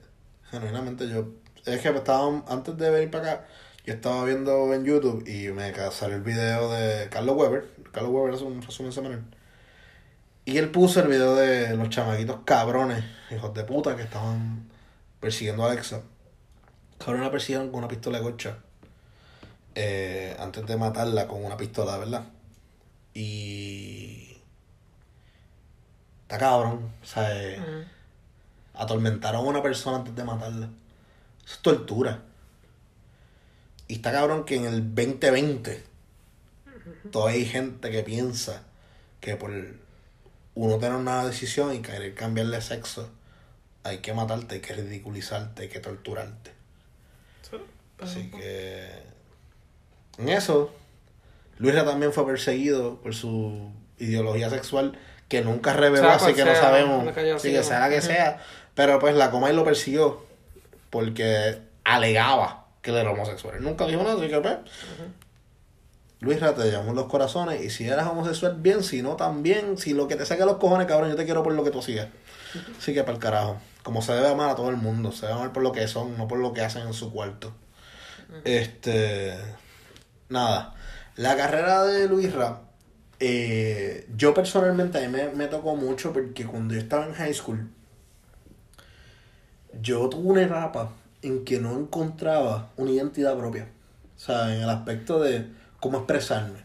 genuinamente yo... Es que estaba, antes de venir para acá, yo estaba viendo en YouTube y me salió el video de Carlos Weber. Carlos Weber hace un resumen semanal. Y él puso el video de los chamaquitos cabrones, hijos de puta, que estaban persiguiendo a Alexa. Cabrón la persiguieron con una pistola de gocha. eh, antes de matarla con una pistola, ¿verdad? Y... Está cabrón. O sea, eh, atormentaron a una persona antes de matarla. Eso es tortura. Y está cabrón que en el 2020 todavía hay gente que piensa que por uno tener una decisión y querer cambiarle sexo, hay que matarte, hay que ridiculizarte, hay que torturarte. Sí. Así que en eso, Luisra también fue perseguido por su ideología sexual que nunca reveló, Sea así que no sabemos haya sí, que sea la que sea. Pero pues la Comay lo persiguió porque alegaba que él era homosexual. Él nunca dijo nada, así que pues. Luisra, te llamó los corazones y si eras homosexual, bien, si no, también. Si lo que te saca los cojones, cabrón, yo te quiero por lo que tú sigas. Así que para el carajo. Como se debe amar a todo el mundo. Se debe amar por lo que son, no por lo que hacen en su cuarto. Este. Nada. La carrera de Luis Rap. eh, yo personalmente a mí me, me tocó mucho porque cuando yo estaba en high school. Yo tuve una etapa en que no encontraba una identidad propia. O sea, en el aspecto de cómo expresarme.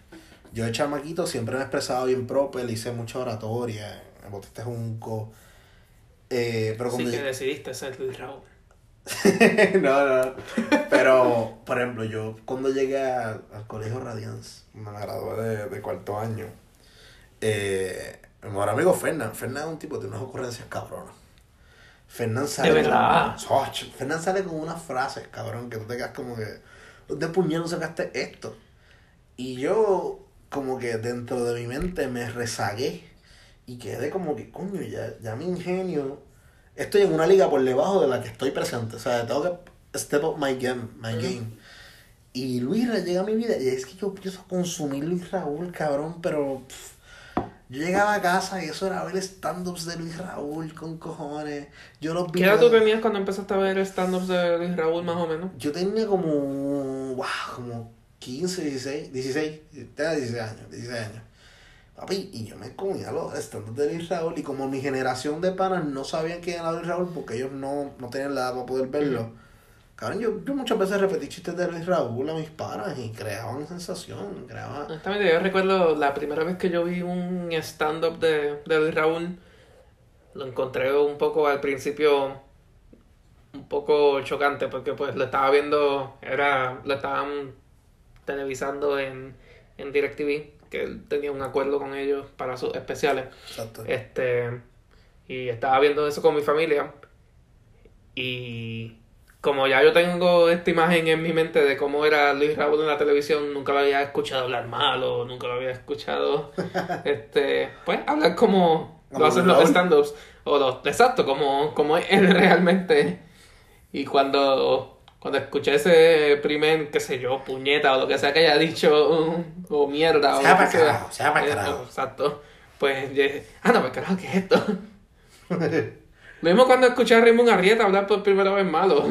Yo de chamaquito siempre me he expresado bien propio, le hice mucha oratoria, me boté este junco. Eh, pero Así que yo- decidiste ser Luis Raúl. *laughs* no, no. Pero, por ejemplo, yo cuando llegué a- al colegio Radiance, me gradué de, de cuarto año, eh, mi mejor amigo Fernán, Fernán es un tipo de unas ocurrencias cabronas. Fernán sale. ¿De verdad? Con, Fernán sale con unas frases, cabrón, que tú te quedas como que. ¿De puñero sacaste esto? Y yo, como que dentro de mi mente me rezagué y quedé como que, coño, ya, ya mi ingenio. Estoy en una liga por debajo de la que estoy presente. O sea, tengo que step up my game. My game. Y Luis llega a mi vida y es que yo empiezo a consumir Luis Raúl, cabrón, pero pff, yo llegaba a casa y eso era ver stand-ups de Luis Raúl con cojones. Yo los vi. ¿Qué edad tú tenías cuando empezaste a ver stand-ups de Luis Raúl más o menos? Yo tenía como, wow, como 15, 16, 16, tenía 16 años, 16 años. Papi, y yo me comía los stand de Luis Raúl y como mi generación de panas no sabían quién era Luis Raúl porque ellos no, no tenían la edad para poder verlo. Cabrón, yo, yo muchas veces repetí chistes de Luis Raúl a mis panas y creaban sensación, creaban... Yo recuerdo la primera vez que yo vi un stand-up de, de Luis Raúl, lo encontré un poco al principio un poco chocante porque pues lo estaba viendo, era, lo estaban televisando en, en DirecTV, que él tenía un acuerdo con ellos para sus especiales. Exacto. Este, y estaba viendo eso con mi familia. Y como ya yo tengo esta imagen en mi mente de cómo era Luis Raúl en la televisión, nunca lo había escuchado hablar mal o nunca lo había escuchado, *laughs* este, pues, hablar como lo hacen los stand-ups. O los, exacto, como, como es él *laughs* realmente. Y cuando, cuando escuché ese primer, qué sé yo, puñeta o lo que sea que haya dicho, o mierda, o Sea lo que pa' sea. carajo, sea pa' Eh, carajo. Exacto. Pues ah, no, pues carajo, ¿qué es esto? *laughs* Lo mismo cuando escuché a Raymond Arrieta hablar por primera vez malo.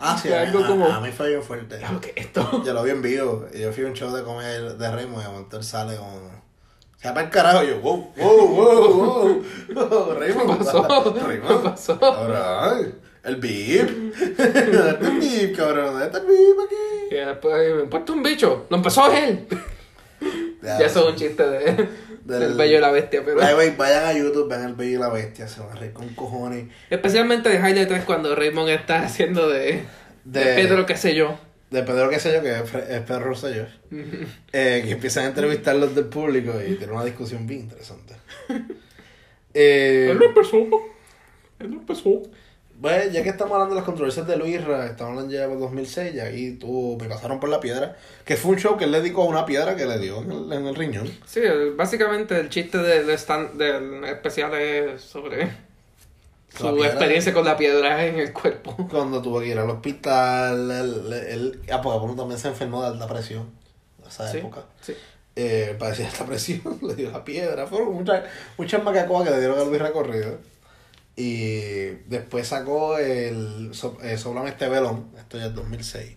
Ah, sí, *laughs* Que a, algo a- como- a mí fue bien fuerte. Claro, ¿qué es esto? Yo lo vi en vivo. Yo fui a un show de comer de Raymond y de momento él sale como. Se llama el carajo. Yo, wow, wow, wow, wow. *laughs* Raymond, ¿Qué pasó? *laughs* Raymond. ¿Qué pasó? Cabrón, el beep. ¿Dónde está el beep, cabrón? ¿Dónde está el beep aquí? Y después me importa un bicho. Lo empezó él. Ya eso es un chiste de, Del- del bello y la bestia, pero. Ay, vayan a YouTube, vean el bello y la bestia. Se van a reír con cojones. Especialmente de Highlight 3 cuando Raymond está haciendo de, de, De- Pedro, qué sé yo. De Pedro, qué sé yo, que es, es Pedro Rosselló. eh, que empiezan a entrevistar los del público y tienen una discusión bien interesante. *laughs* Eh, Él lo empezó. Él lo empezó. Bueno, ya que estamos hablando de las controversias de Luis Ra, estamos hablando ya de 2006, y ahí tuvo, me pasaron por la piedra, que fue un show que él le dedicó a una piedra que le dio en el, en el riñón. Sí, básicamente el chiste del, stand, del especial es sobre su experiencia con la piedra en el cuerpo. Cuando tuvo que ir al hospital, él, él, ah, porque bueno, también se enfermó de alta presión, en esa Sí, época. sí. Eh, padecía alta presión, *laughs* le dio la piedra, fueron muchas, muchas macacoas que le dieron a Luis recorrido. Y después sacó el so, eh, Sóblame este velón, esto ya es 2006,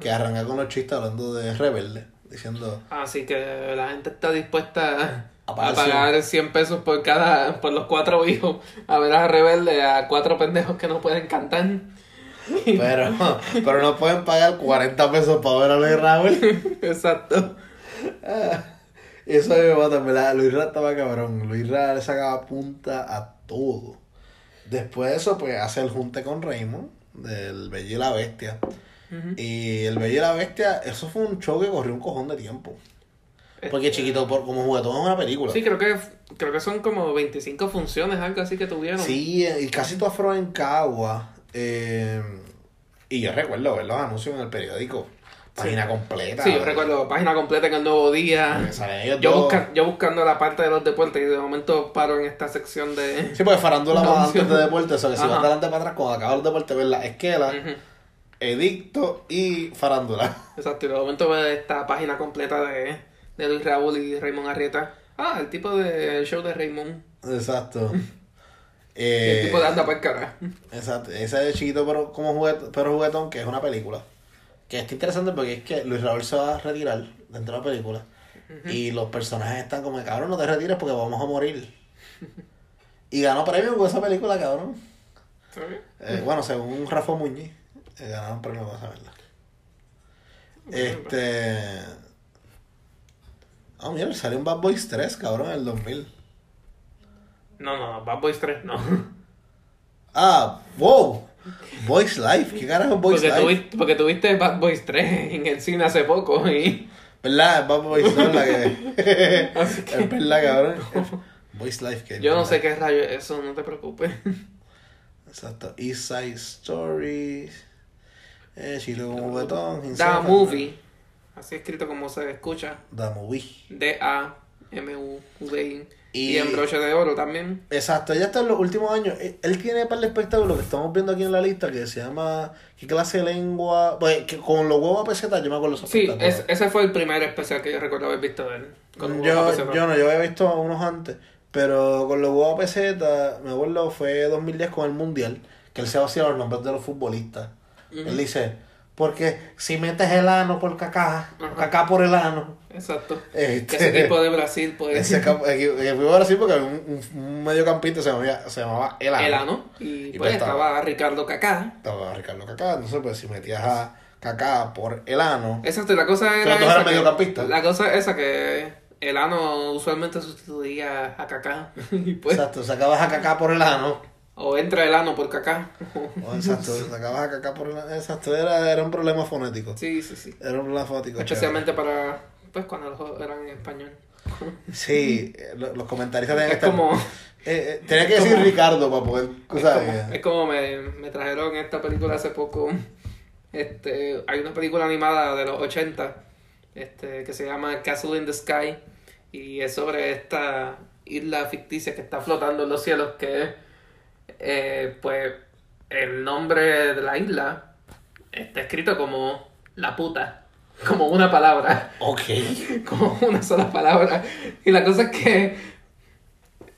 que arranca con los chistes hablando de Rebelde, diciendo... Así que la gente está dispuesta A a pagar pagar 100 pesos por cada por los cuatro hijos a ver a Rebelde a cuatro pendejos que no pueden cantar. Pero, pero no pueden pagar 40 pesos para ver a Luis Raúl. *laughs* Exacto. Y eso me mata, verdad. Luis Ra estaba cabrón. Luis Ra le sacaba punta a todo. Después de eso, pues hace el junte con Raymond, del Bello y la Bestia. Y el Bello y la Bestia, eso fue un show que corrió un cojón de tiempo. Porque chiquito, por, como juguetón es una película. Sí, creo que creo que son como 25 funciones, algo así que tuvieron. Sí, y casi todo afro en Cagua. Eh, y yo recuerdo ver los anuncios en el periódico. Página completa. Sí, yo recuerdo página completa en el Nuevo Día. Yo, busca- yo buscando la parte de los deportes y de momento paro en esta sección de... Sí, porque farándula *laughs* sí. antes de deporte, eso que si vas de adelante para atrás, cuando acaba los deportes, ves la esquela, edicto y farándula. Exacto, y de momento veo esta página completa de, de Luis Raúl y Raymond Arrieta. Ah, el tipo de show de Raymond. Exacto. Y *laughs* *laughs* Eh, el tipo de anda para el cara. Exacto, ese de chiquito pero como juguetón, pero juguetón, que es una película. Que está interesante porque es que Luis Raúl se va a retirar dentro de la película. Y los personajes están como, cabrón, no te retires porque vamos a morir. y ganó premio con esa película, cabrón. Eh, bueno, según Rafa Muñiz, eh, ganaron premio con esa verdad. Este. Ah, mira, salió un Bad Boys 3, cabrón, en el 2000. No, no, Bad Boys 3 no. Ah, wow. Boys Life, ¿qué carajo es Boys Porque Life? tuviste, porque tuviste Bad Boys 3 en el cine hace poco y... ¿Verdad? Bad Boys 2 la que. *laughs* Así que- Es verdad, cabrón. Boys Life, que. Yo no sé qué rayo es eso, no te preocupes. Exacto. East Side Story. Eh, Chile como betón. The Movie. Así escrito como se escucha. The Movie. D-A-M-U-V-I. Y, Y- en broche de oro también. Exacto, ya está en los últimos años. Él él tiene para el espectáculo que estamos viendo aquí en la lista que se llama ¿Qué clase de lengua? Pues que con los huevos a peseta yo me acuerdo de esos Sí, espectáculos. es- ese fue el primer especial que yo recuerdo haber visto de él. Con yo, yo no, yo había visto unos antes, pero con los huevos a peseta, me acuerdo fue 2010 con el Mundial, que él se hacía los nombres de los futbolistas. Él dice, porque si metes el ano por cacá, Ajá. cacá por el ano. Exacto. Este- Ese equipo de Brasil, pues. Ese cap- equi- que fui a Brasil porque había un, un, mediocampista se llamaba, se llamaba El Ano. el ano. Y, Y pues pues estaba- estaba Ricardo Cacá. Estaba Ricardo Cacá, entonces pues si metías a Cacá por el ano, Exacto, y la cosa era. Pero tú mediocampista. La cosa esa que el ano usualmente sustituía a Cacá. *laughs* y pues. exacto, sacabas a Cacá por el ano. O entra el ano por Cacá. o exacto, *laughs* sacabas a Cacá por el ano. Exacto, era, era un problema fonético. sí, sí, sí. Era un problema fonético. Especialmente para. Pues cuando los juegos eran en español. Sí, eh, lo- los comentaristas tenían que Es estar. como. Eh, eh, tenía que es decir como- Ricardo para poder. Es como, es como me, me trajeron esta película hace poco. Este, hay una película animada de los 80 este, que se llama Castle in the Sky y es sobre esta isla ficticia que está flotando en los cielos que eh, pues el nombre de la isla está escrito como la puta. Como una palabra. Ok. *laughs* Como una sola palabra. Y la cosa es que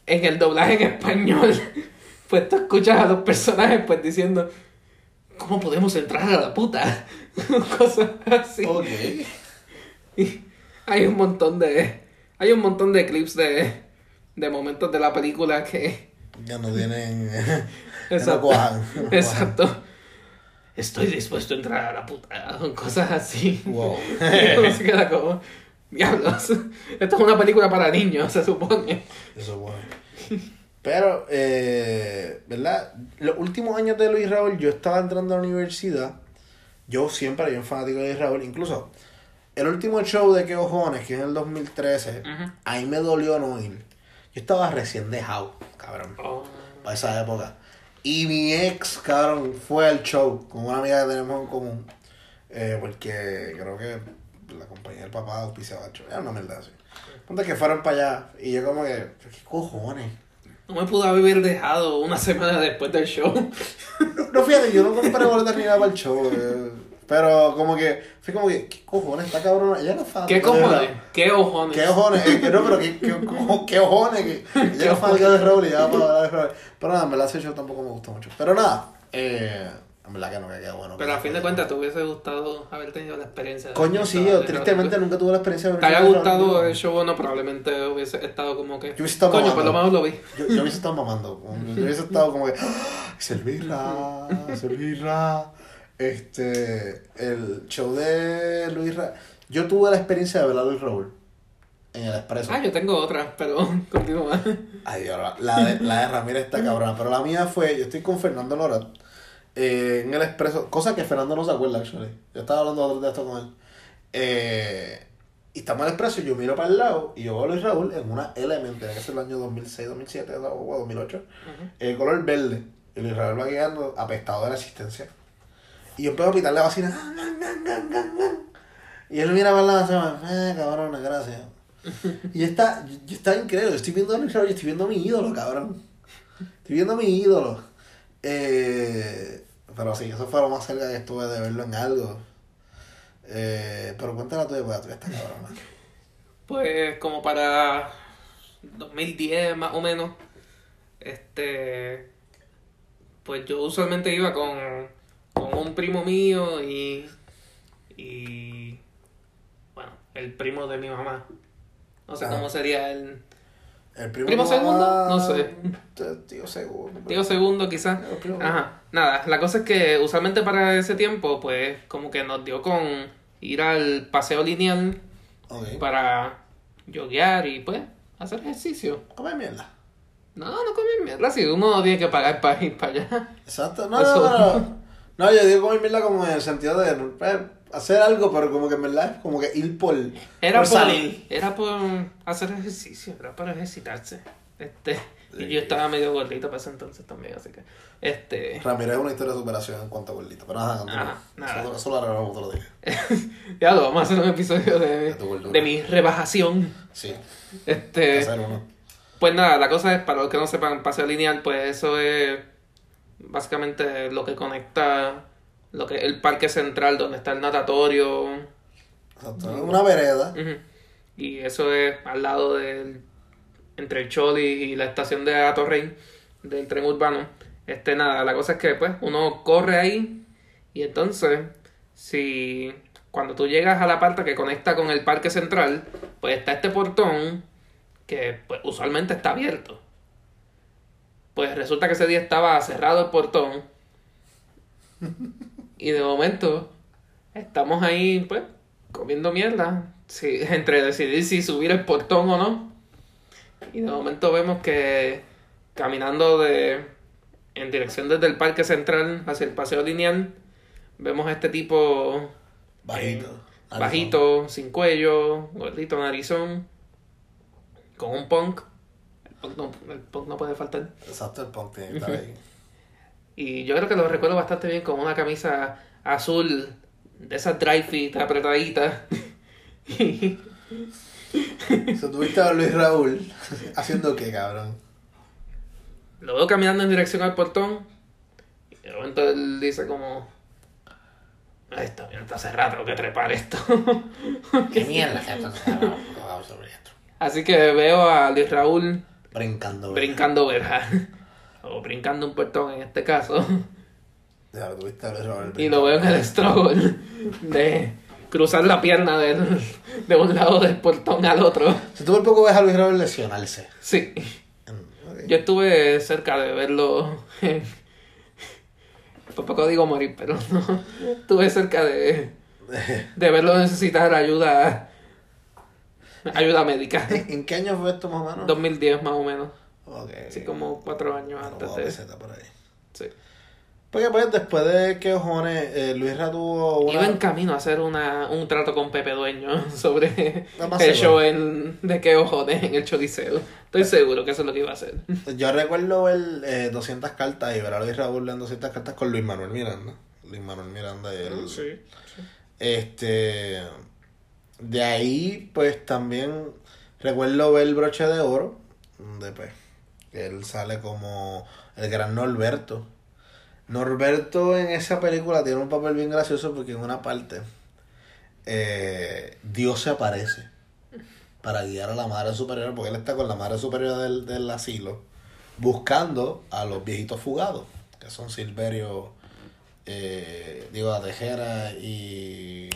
en el doblaje en español, *laughs* pues tú escuchas a los personajes pues diciendo, ¿cómo podemos entrar a la puta? *laughs* Cosas así. Ok. Y hay un montón de. Hay un montón de clips de. de momentos de la película que. Ya no tienen. *laughs* Exacto. no. Exacto. Estoy dispuesto a entrar a la puta. Cosas así. Wow. *laughs* Uno se queda como. Diablos. Esto es una película para niños, se supone. Eso es bueno. Pero, eh, ¿verdad? Los últimos años de Luis Raúl, yo estaba entrando a la universidad. Yo siempre era un fanático de Luis Raúl. Incluso, el último show de Que Ojones, que es en el 2013, Ujú. ahí me dolió no ir. Yo estaba recién dejado, cabrón, Oh. para esa época. Y mi ex, cabrón, fue al show con una amiga que tenemos en común. Eh, porque creo que la compañía del papá auspiciaba el show. Era una mierda así. Ponte que fueron para allá. Y yo como que, ¿qué cojones? No me pudo haber dejado una semana después del show. No, *laughs* no, fíjate, yo no compré boletas ni nada para el show. eh, *laughs* pero como que, fui como que, ¿qué cojones? Está cabrón. Ella no es fan. ¿Qué cojones? ¿Qué ojones? ¿Qué ojones? Eh, que no, pero ¿qué, qué, qué ojones? Que, *laughs* ella no es fanática de y ya para hablar de. Pero nada, verdad ese show tampoco me gustó mucho. Pero nada, eh, en verdad que no, que queda bueno. Pero a fin de cuentas, te hubiese gustado haber tenido la experiencia. de Coño, sí, yo tristemente nunca tuve la experiencia de Te haya gustado el show no, probablemente hubiese estado como que. Yo hubiese estado Coño, por lo menos lo vi. Yo, hubiese estado mamando. Yo hubiese estado como que. ¡Ah! Servirra, *laughs* servirra. Este. El show de Luis Ra. Yo tuve la experiencia de ver a Luis Raúl en el expreso. Ah, yo tengo otra, pero *laughs* continúa. Ay, Dios, la- de, la de Ramírez está cabrona. Pero la mía fue. Yo estoy con Fernando Lorat eh, en el expreso. Cosa que Fernando no se acuerda, actually. Yo estaba hablando de esto con él. Eh, y estamos en el expreso. y Yo miro para el lado y yo veo a Luis Raúl en una Element. Que ser el año 2006, 2007 o 2008. El color verde. Y Luis Raúl va quedando apestado de la existencia. Y yo empiezo a pitarle vacina. Y él mira para se llama, eh, cabrón, gracias. Y está, yo, estaba increíble, yo estoy viendo a yo estoy viendo mi ídolo, cabrón. Estoy viendo a mi ídolo. Eh, pero sí, eso fue lo más cerca que estuve de verlo en algo. Eh, pero cuéntala tú de porque tú estás cabrón. Pues como para 2010 más o menos, este, pues yo usualmente iba con, con un primo mío y, y, bueno, el primo de mi mamá. No sé cómo sería el El primo, ¿Primo segundo? No sé. Tío segundo. tío segundo quizás. Ajá, nada, la cosa es que usualmente para ese tiempo, pues como que nos dio con ir al paseo lineal para yoguear y pues hacer ejercicio. Come mierda. No, no comer mierda, si uno no tiene que pagar para ir para allá. Exacto. No, Eso. no, no. No, yo digo comer mierda como en el sentido de eh, hacer algo, pero como que en verdad es como que ir por, Era por por, salir. era por hacer ejercicio, era para ejercitarse. Este, y yo estaba medio gordito para ese entonces también, así que este Ramírez es una historia de superación en cuanto a gordito. Pero nada, nada. Eso, eso lo arreglamos otro día. *laughs* ya lo vamos a hacer un episodio De de, mi rebajación. Sí, Este, hacer uno. Pues nada, la cosa es, para los que no sepan, paseo lineal, pues eso es básicamente lo que conecta lo que el parque central donde está el natatorio. Una vereda. Y eso es al lado del entre el Choli y la estación de Atorrey del tren urbano. Este nada, la cosa es que pues uno corre ahí y entonces si cuando tú llegas a la parte que conecta con el parque central, pues está este portón que pues usualmente está abierto. Pues resulta que ese día estaba cerrado el portón. Y de momento estamos ahí pues comiendo mierda, sí, *laughs* entre decidir si subir el portón o no. Y de momento vemos que caminando de en dirección desde el parque central hacia el paseo lineal, vemos a este tipo Bajito. eh, bajito, sin cuello, gordito, narizón, con un punk. Punk no, el punk no puede faltar. Exacto, el punk tiene que estar ahí. Y yo creo que lo recuerdo bastante bien con una camisa azul de esas dry fit apretaditas. Si tuviste a Luis Raúl haciendo qué, cabrón. lo veo caminando en dirección al portón. Y de momento él dice como... Está, bien, está cerrado, tengo que trepar esto. ¿Qué mierda que esto? Así que veo a Luis Raúl Brincando. brincando verja. *laughs* O brincando un portón en este caso. Ya lo tuviste Y lo veo en el struggle de cruzar la pierna del, de un lado del portón al otro. Si tú por poco ves a Luis Raúl lesionarse. Sí. Mm. Yo estuve cerca de verlo. Por poco digo morir, pero no. *laughs* Estuve cerca de, *laughs* de verlo necesitar ayuda. Ayuda médica. *laughs* ¿En qué año fue esto más o menos? 2010 más o menos. Ok. Así como cuatro años antes de. pesetas por ahí. Sí. Porque pues después de que Ojones, eh, Luis tuvo una... Iba en camino a hacer una, un trato con Pepe Dueño *laughs* sobre No el show en, de que ojones en el Choliseo. Estoy seguro que eso es lo que iba a hacer. *laughs* Yo recuerdo ver eh, 200 cartas y ver a Luis Raúl en 200 cartas con Luis Manuel Miranda. Luis Manuel Miranda y él. Sí. Este. De ahí, pues también recuerdo ver el broche de oro. De pues. Él sale como el gran Norberto. Norberto en esa película tiene un papel bien gracioso porque en una parte eh, Dios se aparece para guiar a la madre superior, porque él está con la madre superior del, del asilo, buscando a los viejitos fugados, que son Silverio, eh, digo, a Tejera y...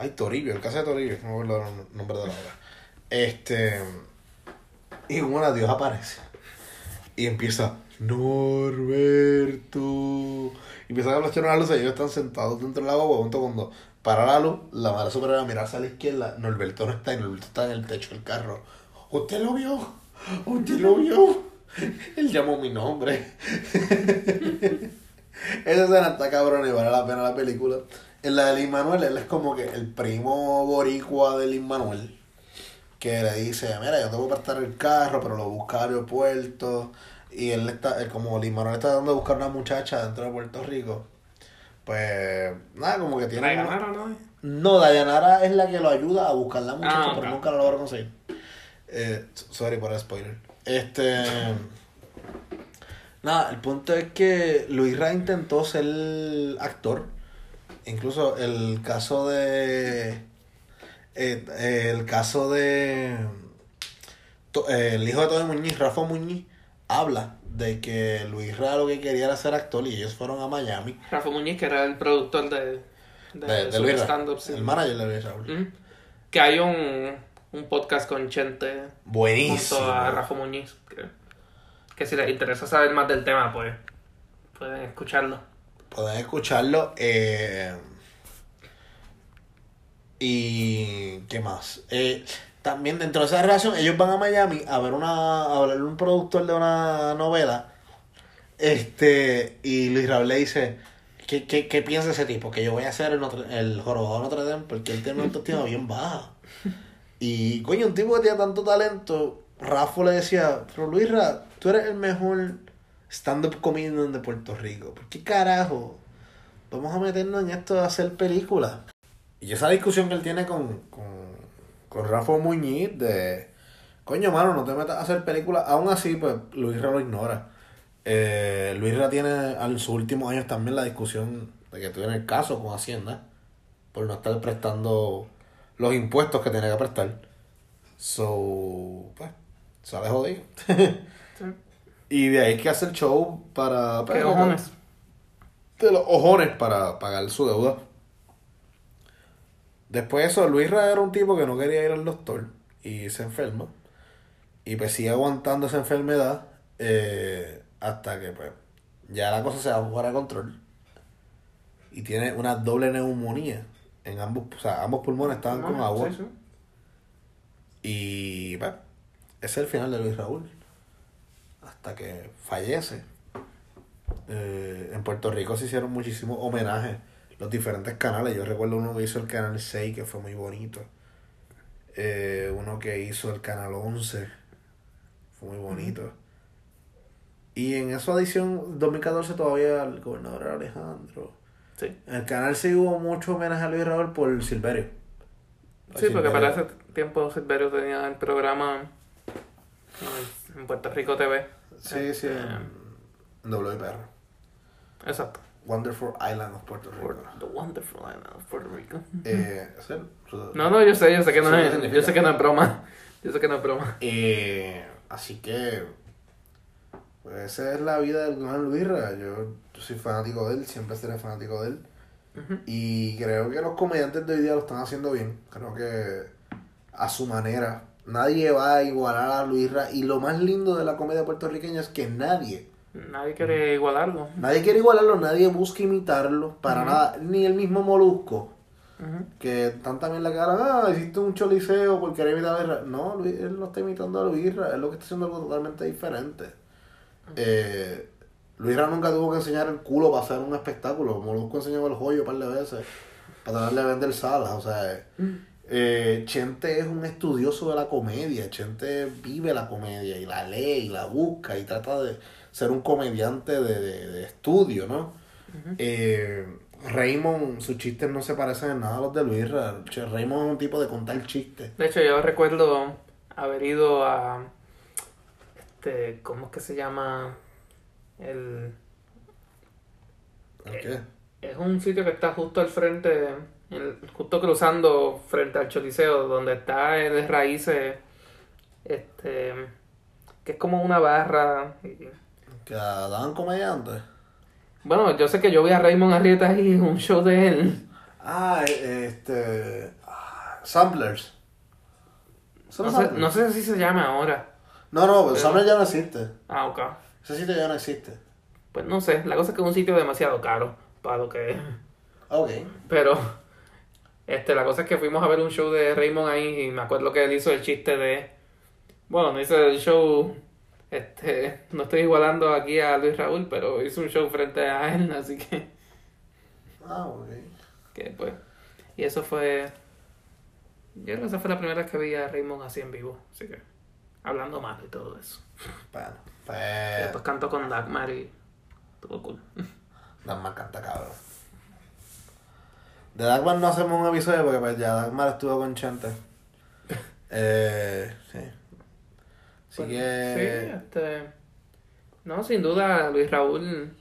Ay, Toribio, el caso de Toribio, no me acuerdo el nombre de la obra. Este... Y una Dios aparece. Y empieza, Norberto. Y empiezan a flashar una luz ellos están sentados dentro del agua. Momento cuando para la luz, la madre superior a mirarse a la izquierda, Norberto no está y Norberto está en el techo del carro. ¿Usted lo vio? ¿Usted lo vio? Él llamó mi nombre. *laughs* Esa escena está cabrón y vale la pena la película. En la de Lin Manuel, él es como que el primo boricua de Lin Manuel. Que le dice, mira, yo te voy a prestar el carro, pero lo busca al aeropuerto. Y él está, él como Lin Manuel está dando a buscar una muchacha dentro de Puerto Rico. Pues, nada, como que tiene... ¿La uno- ganaron, no? no, Dayanara es la que lo ayuda a buscar la muchacha, Ah, pero nunca lo logra conseguir. Eh, sorry por el spoiler. Este. Nada, el punto es que Luis Ra intentó ser actor. Incluso el caso de. eh, eh, el caso de. to- eh, el hijo de Tony Muñiz, Rafa Muñiz, habla de que Luis Ra lo que quería era ser actor y ellos fueron a Miami. Rafa Muñiz, que era el productor de, de, De, de Luis Ra, sí. el manager de Luis Raúl. Mm. Que hay un, un podcast con Chente Buenísimo. junto a Rafa Muñiz. Que, que si les interesa saber más del tema, pues pueden escucharlo. Pueden escucharlo. eh, y qué más. Eh, también dentro de esa relación, ellos van a Miami a ver una. a hablarle a un productor de una novela. Este. Y Luis Raúl le dice. ¿Qué, qué, qué piensa ese tipo? Que yo voy a hacer el, Notre- el jorobado de Notre Dame porque él tiene una autoestima bien baja. Y coño, un tipo que tiene tanto talento, Rafa le decía, pero Luis Ra, tú eres el mejor stand-up comedian de Puerto Rico. ¿Por qué carajo? Vamos a meternos en esto de hacer películas. Y esa discusión que él tiene con, con, con Rafa Muñiz de, coño, mano, no te metas a hacer películas. Aún así, pues Luis Ra lo ignora. Eh, Luis Ra tiene en sus últimos años también la discusión de que tiene el caso con Hacienda por no estar prestando los impuestos que tiene que prestar. So, pues, sale jodido. *laughs* y de ahí que hace el show para... ¿Qué para- cojones? de los ojones para pagar su deuda. Después de eso, Luis Ra era un tipo que no quería ir al doctor y se enferma. Y pues sigue aguantando esa enfermedad eh, hasta que pues ya la cosa se va fuera de control. Y tiene una doble neumonía en ambos, o sea, ambos pulmones estaban con agua. Y bueno, ese es el final de Luis Raúl. Hasta que fallece. Eh, en Puerto Rico se hicieron muchísimos homenajes. Los diferentes canales. Yo recuerdo uno que hizo el canal 6, que fue muy bonito. Eh, uno que hizo el canal 11. Fue muy bonito. Y en esa edición 2014 todavía el gobernador era Alejandro. Sí. En el canal 6 hubo mucho homenaje a Luis Raúl por Silverio. Sí, porque para ese tiempo Silverio tenía el programa en Puerto Rico TV. Sí, sí, Este, en WPR. Exacto. Wonderful Island of Puerto Rico. The Wonderful Island of Puerto Rico. Eh, ¿es él? No, no, yo sé, yo sé que no Sí, ¿qué es, significa? yo sé que no es broma. *laughs* Yo sé que no es broma. Eh, así que, pues esa es la vida del gran Luisra. Yo, yo soy fanático de él, siempre seré fanático de él. Y creo que los comediantes de hoy día lo están haciendo bien. Creo que a su manera. Nadie va a igualar a Luisra. Y lo más lindo de la comedia puertorriqueña es que nadie, Nadie quiere igualarlo. nadie quiere igualarlo, nadie busca imitarlo. Para nada. Ni el mismo Molusco. Que están también la cara, ah, hiciste un choliseo porque querer imitar a Luisra. No, Luis, él no está imitando a Luisra, él lo que está haciendo algo totalmente diferente. Eh, Luisra nunca tuvo que enseñar el culo para hacer un espectáculo. Molusco enseñó el joyo un par de veces para darle a vender salas. O sea, eh, Chente es un estudioso de la comedia. Chente vive la comedia y la lee y la busca y trata de ser un comediante de, de- de estudio, ¿no? Eh, Raymond, sus chistes no se parecen en nada a los de Luis. Raymond es un tipo de contar chistes. De hecho, yo recuerdo haber ido a. Este, ¿Cómo es que se llama? El. ¿El qué? Es un sitio que está justo al frente, el- justo cruzando frente al Choliseo, donde está el Raíces, este, que es como una barra. Que daban comediantes. Bueno, yo sé que yo vi a Raymond Arrieta ahí en un show de él. Ah, eh, este. ah, Samplers. ¿Son No sé, no sé si se llama ahora. No, no, pero Pero- Samplers ya no existe. Ah, ok. Ese sitio ya no existe. Pues no sé, la cosa es que es un sitio demasiado caro para lo que es. Ok. Pero, este, la cosa es que fuimos a ver un show de Raymond ahí y me acuerdo que él hizo el chiste de. Bueno, no hizo el show. Este, no estoy igualando aquí a Luis Raúl, pero hizo un show frente a él, *laughs* así que. Ah, ok. que pues. Y eso fue. Yo creo que esa fue la primera vez que vi a Raymond así en vivo, así que. Hablando mal y todo eso. Bueno, Y pues. después cantó con Dagmar y. Estuvo cool. Dagmar canta cabrón. De Dagmar no hacemos un episodio porque pues ya Dagmar estuvo con Chente. Eh, sí. Así Pues, que. Sí, este. No, sin duda, Luis Raúl,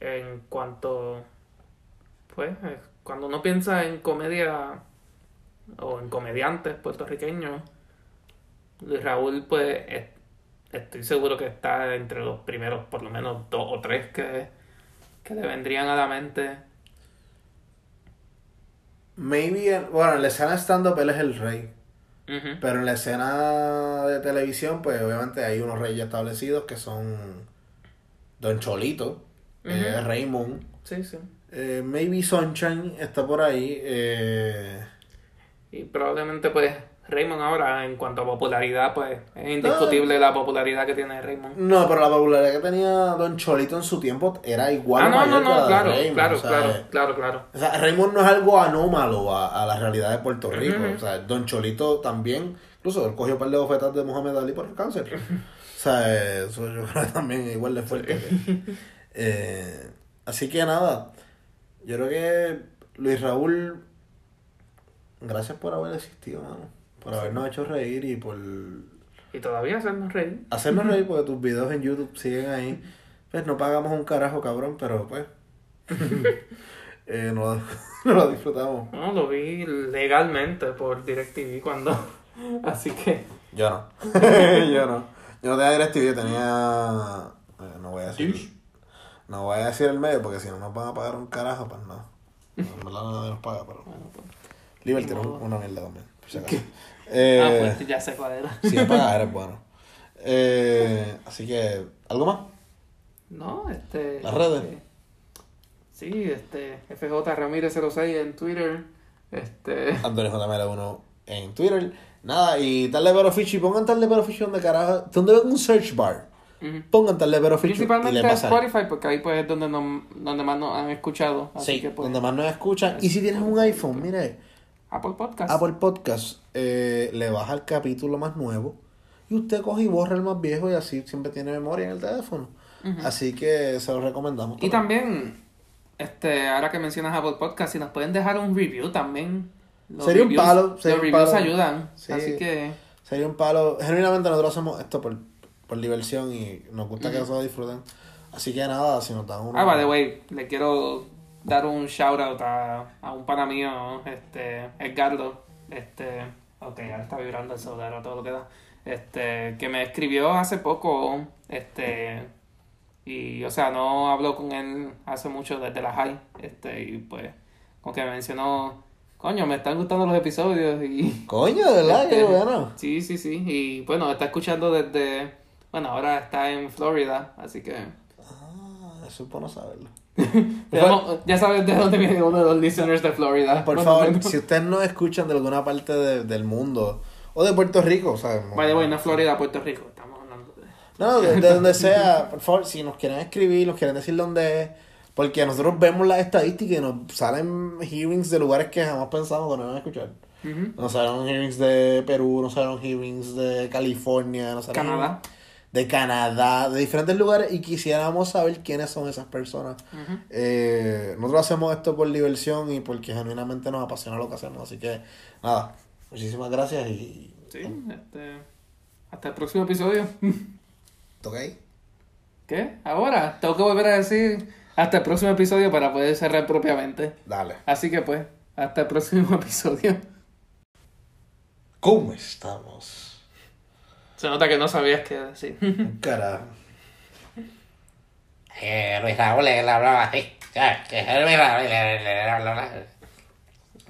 en cuanto. Pues, eh, cuando uno piensa en comedia o en comediantes puertorriqueños, Luis Raúl, pues, es- estoy seguro que está entre los primeros, por lo menos dos o tres que, que le vendrían a la mente. Maybe, en- bueno, en la escena stand-up él es el rey. Pero en la escena de televisión, pues obviamente hay unos reyes establecidos que son Don Cholito, eh, Ujú. Raymond, Sí, sí. eh, maybe Sunshine está por ahí. eh, Y probablemente, pues, Raymond ahora, en cuanto a popularidad, pues, es indiscutible la popularidad que tiene Raymond. no, pero la popularidad que tenía Don Cholito en su tiempo era igual Ah, no, mayor no, que la no, de claro, Raymond, claro, o sea, claro, eh, claro, claro. O sea, Raymond no es algo anómalo a, a la realidad de Puerto Rico. O sea, Don Cholito también, incluso él cogió un par de bofetas de Mohamed Ali por el cáncer. *laughs* O sea, eso yo creo que también es igual de fuerte. que- *laughs* eh, así que nada, yo creo que Luis Raúl, gracias por haber existido, mano. Por habernos hecho reír y por Y todavía hacernos reír. hacernos reír porque tus videos en YouTube siguen ahí. Pues no pagamos un carajo, cabrón, pero pues... *laughs* eh, no, *laughs* no lo disfrutamos. No, lo vi legalmente por DirecTV cuando... *laughs* Así que... Yo no. yo no. Yo no tenía DirecTV, tenía. eh, no voy a decir. No voy a decir el medio porque si no nos van a pagar un carajo, pues no. No, En verdad nadie nos paga, pero. Bueno, pues... Liberty modo. una mierda también. por si acaso. Eh, Ah, pues ya sé cuál era. Si me *laughs* pagas, eres bueno. Eh, así que, ¿algo más? No, este... Las redes. este, sí, este... FJ Ramírez 06 en Twitter. Este... *laughs* Antonio JML1 en Twitter. Nada, y tal Pero Fichi, pongan tal Pero Fichi donde carajo. Donde ven un search bar. ujú. Pongan tal Pero Principalmente pasan. Spotify, porque ahí pues es donde, nos, donde más nos han escuchado. Así Sí, que pues... donde más nos escuchan. Y si tienes un iPhone, mire. Apple Podcast. Apple Podcast eh, le baja el capítulo más nuevo y usted coge y borra el más viejo y así siempre tiene memoria en el teléfono. Así que se lo recomendamos. Y también, este, ahora que mencionas Apple Podcast, si nos pueden dejar un review también. Los Sería un palo, sería los un reviews palo. ayudan. Sí. Así que, Sería un palo. Genuinamente nosotros hacemos esto por, por diversión y nos gusta que nosotros disfruten. Así que nada, si nos dan uno. Ah, by the way, le quiero dar un shout out a, a un pana mío, este, Edgardo. Este, ok, ahora está vibrando el celular a todo lo que da. Este, que me escribió hace poco, este, y, o sea, no habló con él hace mucho desde la high, este, y pues, como que me mencionó, coño, me están gustando los episodios y... Coño, de verdad, qué Este, bueno. Sí, sí, sí, y bueno, está escuchando desde, bueno, ahora está en Florida, así que... Ah, eso es bueno saberlo. *laughs* Tenemos- ya sabes de dónde viene uno de los listeners de Florida. Por Bueno, favor, si ustedes nos escuchan de alguna parte de- del mundo o de Puerto Rico, o sea, no Florida, Puerto Rico. Estamos hablando de... No, de, de donde sea, por favor, si nos quieren escribir, nos quieren decir dónde es, porque nosotros vemos las estadísticas y nos salen hearings de lugares que jamás pensamos que nos van a escuchar. Nos salen hearings de Perú, nos salen hearings de California, nos Canadá. De Canadá, de diferentes lugares y quisiéramos saber quiénes son esas personas. Eh, nosotros hacemos esto por diversión y porque genuinamente nos apasiona lo que hacemos, así que nada, muchísimas gracias y... Sí, este... Hasta el próximo episodio. *laughs* ¿Ok? ¿Qué? Ahora, tengo que volver a decir hasta el próximo episodio para poder cerrar propiamente. Dale. Así que pues, hasta el próximo *laughs* episodio. ¿Cómo estamos? Se nota que no sabías qué decir. Carajo. Eh, Luis Raúl le hablaba así. Luis Raúl le-.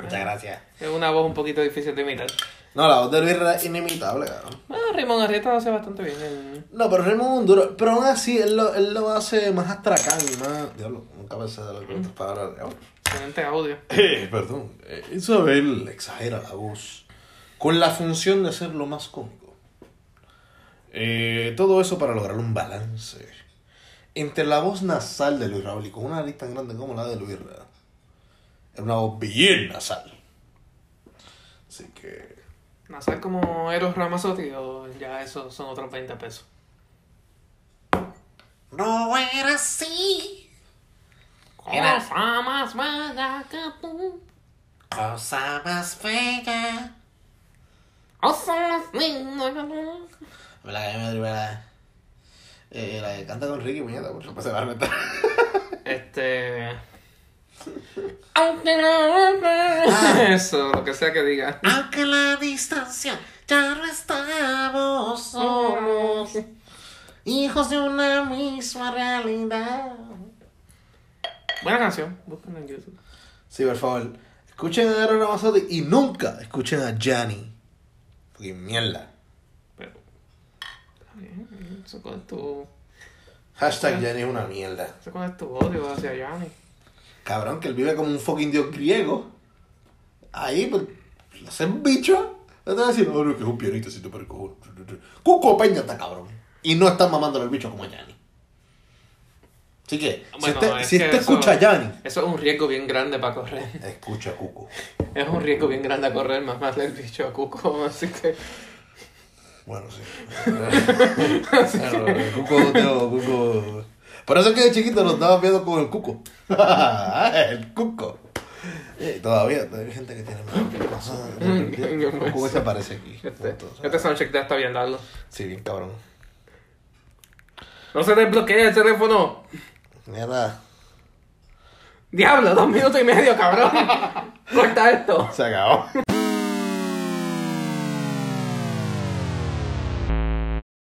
Muchas gracias. es una voz un poquito difícil de imitar. No, la voz de Luis es inimitable, cabrón. Ah, Raymond Arrieta lo hace bastante bien. en- No, pero Raymond es un duro. Pero aún así, él lo, él lo hace más astracán y más. Diablo, nunca pensé de lo que otras palabras. Diablo. Excelente audio. Eh, perdón. Eh, Isabel exagera la voz. Con la función de ser lo más cómico. Eh, todo eso para lograr un balance. Entre la voz nasal de Luis Raúl y con una nariz tan grande como la de Luis Raúl. Es una voz bien nasal. Así que. ¿Nasal como Eros Ramazzotti o ya eso son otros 20 pesos? No era así. Era Cosa más bella que tú. cosa más bella. Cosa más linda que tú. La que me la, eh, la que canta con Ricky Puñeta, por ejemplo, se va a meter. Este. *laughs* Aunque no. Eso, lo que sea que diga. Aunque la distancia ya no estamos solos. Hijos de una misma realidad. Buena canción, búsquenla en YouTube. Sí, por favor. Escuchen a Aaron Ramazzotti y nunca escuchen a Gianni. Porque mierda. Está eso con tu. Hashtag Gianni es una mierda. Eso con tu odio hacia Yanni. Cabrón, que él vive como un fucking dios griego. Ahí, pues, lo hacen bicho. Le te van a decir, no, no, que es un pianista, si te perco. Cuco Peña está cabrón. Y no están mamándole el bicho como a Gianni. Así que, si Bueno, usted, es si usted eso- escucha a Gianni, Eso es un riesgo bien grande para correr. escucha a Cuco. Es un riesgo bien grande a correr, más más el bicho a Cuco, *laughs* así que. Bueno, sí. Claro, *laughs* Cuco, tío, Cuco. Por eso es que de chiquito nos estaba viendo con el Cuco. *laughs* el Cuco. Eh, todavía, todavía hay gente que tiene más. ¿Cómo se *laughs* aparece aquí? Este, este soundcheck ya está bien largo. Sí, bien cabrón. No se desbloquea el teléfono. Mierda. Diablo, dos minutos y medio, cabrón. Corta esto. Se acabó.